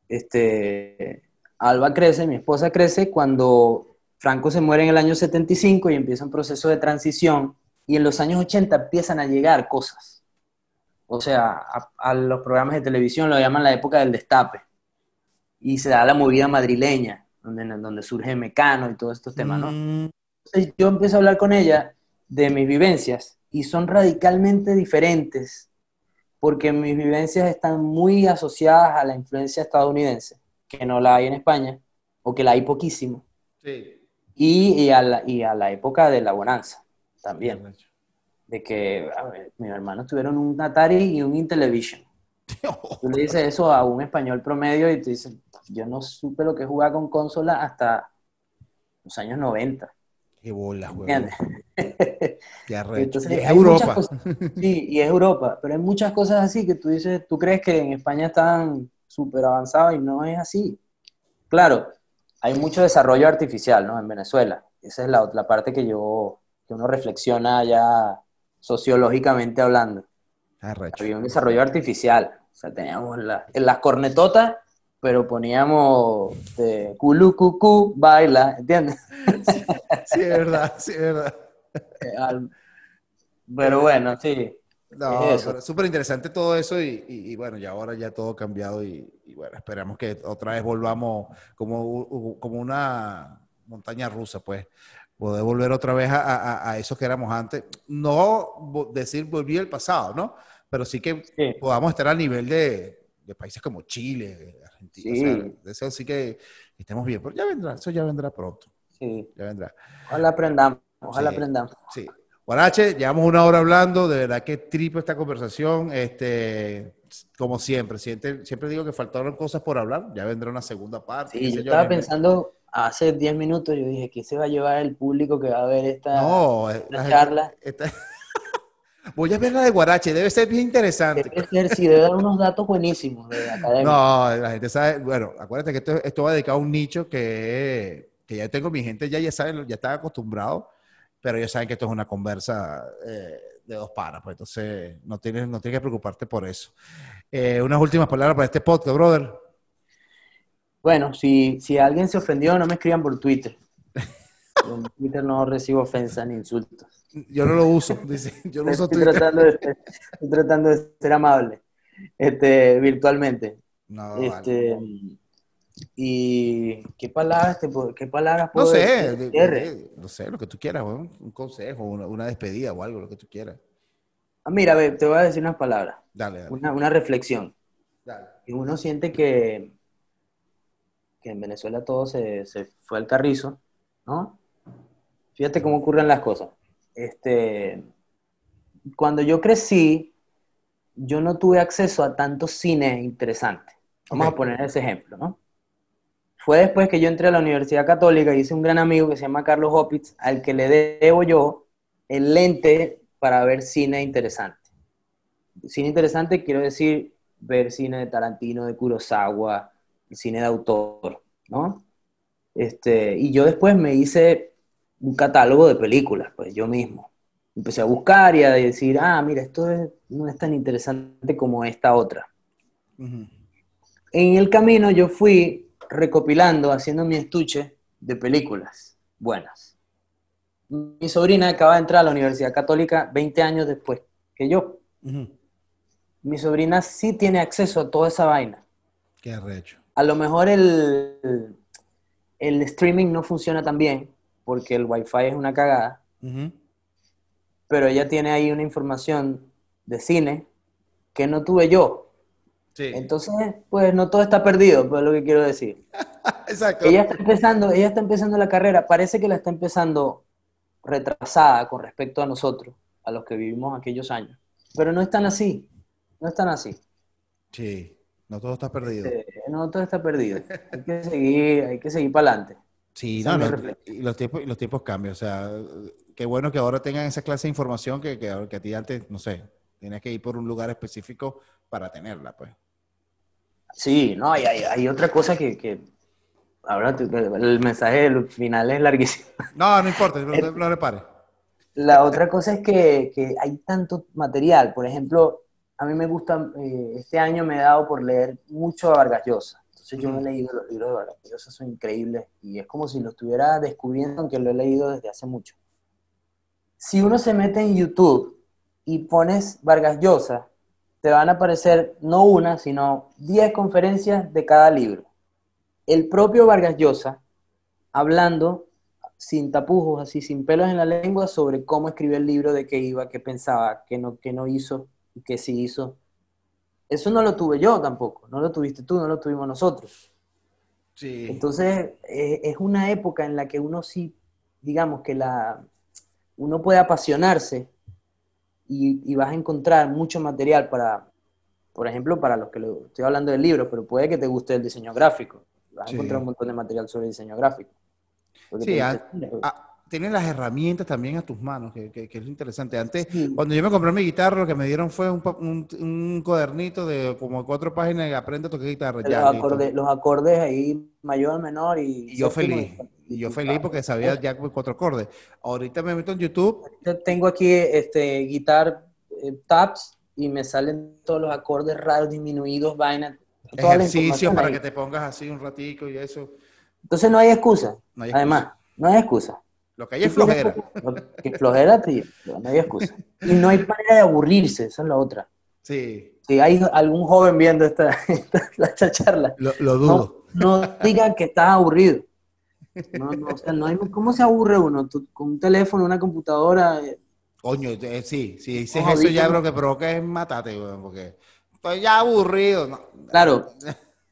S2: Este, Alba crece, mi esposa crece cuando Franco se muere en el año 75 y empieza un proceso de transición y en los años 80 empiezan a llegar cosas. O sea, a, a los programas de televisión lo llaman la época del destape y se da la movida madrileña donde, surge Mecano y todos estos temas, ¿no? Mm. Entonces yo empiezo a hablar con ella de mis vivencias y son radicalmente diferentes porque mis vivencias están muy asociadas a la influencia estadounidense, que no la hay en España, o que la hay poquísimo. Sí. Y, a la, y, a la, época de la bonanza también. De que mis hermanos tuvieron un Atari y un Intellivision. Tú le dices eso a un español promedio y te dicen, yo no supe lo que jugar con consola hasta los años 90.
S1: Qué bola, güey. Qué arrecho.
S2: y es Europa. sí, y es Europa, pero hay muchas cosas así que tú dices, tú crees que en España están súper avanzados y no es así. Claro, hay mucho desarrollo artificial, ¿no? En Venezuela. Esa es la, la parte que yo, que uno reflexiona ya sociológicamente hablando. Arrecho. Había un desarrollo artificial. O sea, teníamos en las cornetotas pero poníamos de culu cucú, baila, ¿entiendes?
S1: Sí, es verdad, sí, es verdad.
S2: Eh, pero bueno, sí.
S1: No, súper interesante todo eso y, bueno, ya ahora ya todo cambiado y, bueno, esperamos que otra vez volvamos como, como una montaña rusa, pues, poder volver otra vez a, a, eso que éramos antes. No decir volví al pasado, ¿no? Pero sí que podamos estar al nivel de, de países como Chile, Argentina. eso sí que estemos bien, pero ya vendrá, eso ya vendrá pronto.
S2: Sí.
S1: Ya vendrá.
S2: Ojalá aprendamos, ojalá aprendamos.
S1: Sí. Guarache, llevamos una hora hablando, de verdad que tripo esta conversación, este, como siempre, siempre, siempre digo que faltaron cosas por hablar, ya vendrá una segunda parte.
S2: Sí, yo estaba pensando hace 10 minutos, yo dije, ¿qué se va a llevar el público que va a ver esta,
S1: no,
S2: charla?
S1: Voy a ver la de Guarache, debe ser bien interesante.
S2: Debe ser, sí, debe dar unos datos buenísimos de academia.
S1: No, la gente sabe, bueno, acuérdate que esto, esto va dedicado a un nicho que, que ya tengo mi gente, ya, ya saben, ya está acostumbrado, pero ellos saben que esto es una conversa eh, de dos paras, pues entonces no tienes, no tienes que preocuparte por eso. Eh, unas últimas palabras para este podcast, brother.
S2: Bueno, si, si alguien se ofendió, no me escriban por Twitter. En Twitter no recibo ofensas ni insultos.
S1: Yo no lo uso, dice. Yo no uso
S2: estoy Tratando de, estoy tratando de ser amable este, virtualmente. No, este, ¿Y qué palabras, te, qué palabras
S1: puedo No sé, no sé, lo que tú quieras, un consejo, una, despedida o algo, lo que tú quieras.
S2: Ah, mira, te voy a decir unas palabras.
S1: Dale, dale.
S2: Una, una, reflexión. Dale. Y uno siente que, que en Venezuela todo se, se fue al carrizo, ¿no? Fíjate cómo ocurren las cosas este, cuando yo crecí, yo no tuve acceso a tanto cine interesante. Vamos a poner ese ejemplo, ¿no? Fue después que yo entré a la Universidad Católica y hice un gran amigo que se llama Carlos Hopitz, al que le debo yo el lente para ver cine interesante. Cine interesante quiero decir ver cine de Tarantino, de Kurosawa, cine de autor, ¿no? Este, y yo después me hice un catálogo de películas, pues yo mismo. empecé a buscar y a decir, ah, mira, esto es- no es tan interesante como esta otra. En el camino yo fui recopilando, haciendo mi estuche de películas buenas. Mi sobrina acaba de entrar a la Universidad Católica 20 años después que yo. Mi sobrina sí tiene acceso a toda esa vaina.
S1: Qué arrecho.
S2: A lo mejor el, el streaming no funciona tan bien porque el wifi es una cagada, pero ella tiene ahí una información de cine que no tuve yo.
S1: Sí.
S2: Entonces, pues no todo está perdido, pues es lo que quiero decir.
S1: Exacto.
S2: Ella está empezando, ella está empezando la carrera, parece que la está empezando retrasada con respecto a nosotros, a los que vivimos aquellos años. Pero no están así, no están así.
S1: Sí. No todo está perdido.
S2: No todo está perdido. Hay que seguir, hay que seguir para adelante.
S1: Sí, no, y los tiempos, los tiempos cambian. O sea, qué bueno que ahora tengan esa clase de información que, que, que a ti antes, no sé, tenías que ir por un lugar específico para tenerla, pues.
S2: Sí, no, hay, hay otra cosa que, que ahora el mensaje final es larguísimo.
S1: No, no importa, no, no, no repare.
S2: La otra cosa es que, que hay tanto material. Por ejemplo, a mí me gusta, eh, este año me he dado por leer mucho a Vargas Llosa. Entonces yo me he leído los libros de Vargas Llosa, son increíbles. Y es como si lo estuviera descubriendo, aunque lo he leído desde hace mucho. Si uno se mete en YouTube y pones Vargas Llosa, te van a aparecer no una, sino 10 conferencias de cada libro. El propio Vargas Llosa hablando sin tapujos, así, sin pelos en la lengua, sobre cómo escribió el libro, de qué iba, qué pensaba, qué no, qué no hizo y qué sí hizo. Eso no lo tuve yo tampoco, no lo tuviste tú, no lo tuvimos nosotros.
S1: Sí.
S2: Entonces, eh, es una época en la que uno sí, digamos que la, uno puede apasionarse y, y vas a encontrar mucho material para, por ejemplo, para los que lo, estoy hablando del libro, pero puede que te guste el diseño gráfico. Vas a encontrar un montón de material sobre diseño gráfico.
S1: Sí, tienes las herramientas también a tus manos, que, que- que es lo interesante. Antes,
S2: Sí.
S1: cuando yo me compré mi guitarra, lo que me dieron fue un, un- un cuadernito de como cuatro páginas y aprende a tocar guitarra.
S2: los,
S1: ya,
S2: acordes, los acordes ahí, mayor, menor y...
S1: Y yo feliz.
S2: y-
S1: yo feliz porque sabía ya cuatro acordes. Ahorita me meto en YouTube.
S2: Yo tengo aquí este, guitar eh, tabs y me salen todos los acordes raros, disminuidos, vainas.
S1: Ejercicios para
S2: ahí.
S1: que te pongas así un ratico y eso.
S2: Entonces no hay excusa.
S1: No hay
S2: Además, no hay excusa.
S1: Lo que hay es flojera.
S2: lo Que flojera, pero no hay excusa. Y no hay manera de aburrirse, esa es la otra.
S1: Sí,
S2: Si hay algún joven viendo esta, esta, charla,
S1: lo, dudo.
S2: no digan que estás aburrido. No, no, o sea, no hay, ¿Cómo se aburre uno? Tú, con un teléfono, una computadora, eh,
S1: Coño, eh, sí, si dices eso ya lo que provoca es matarte, weón, porque estoy ya aburrido.
S2: Claro,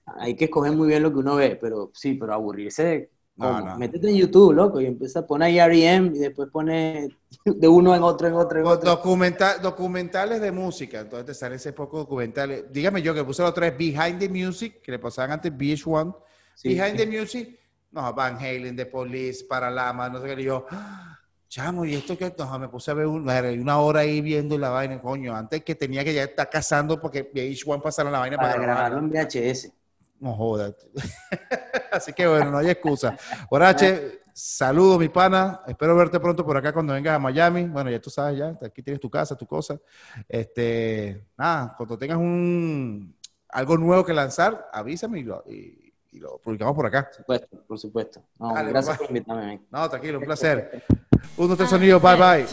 S2: hay que escoger muy bien lo que uno ve, pero sí, pero aburrirse.
S1: No, no.
S2: Métete en YouTube, loco, y empieza a poner ahí R.E.M. y después pone de uno en otro, en otro, en otro.
S1: documenta- documentales de música, entonces te sale ese poco documentales. Dígame yo que puse los tres Behind the Music, que le pasaban antes VH1.
S2: Sí,
S1: Behind
S2: sí.
S1: the Music, no, Van Halen, The Police, Paralama, no sé qué. Y yo, ¡ah! chamo, ¿y esto qué? No, me puse a ver un- una hora ahí viendo la vaina, coño. Antes que tenía que ya estar cazando porque VH1 pasara la vaina para,
S2: Para
S1: grabarlo
S2: en VHS.
S1: No jodas. Así que bueno, no hay excusa. Horache, saludos, mi pana. Espero verte pronto por acá cuando vengas a Miami. Bueno, ya tú sabes, ya. Aquí tienes tu casa, tu cosa. Este, nada, cuando tengas un algo nuevo que lanzar, avísame y lo, y- y lo publicamos por acá.
S2: Por supuesto, por supuesto. No,
S1: Dale,
S2: gracias
S1: papá.
S2: por invitarme.
S1: No, tranquilo, un placer. Un, dos, tres sonidos. Bye, bye.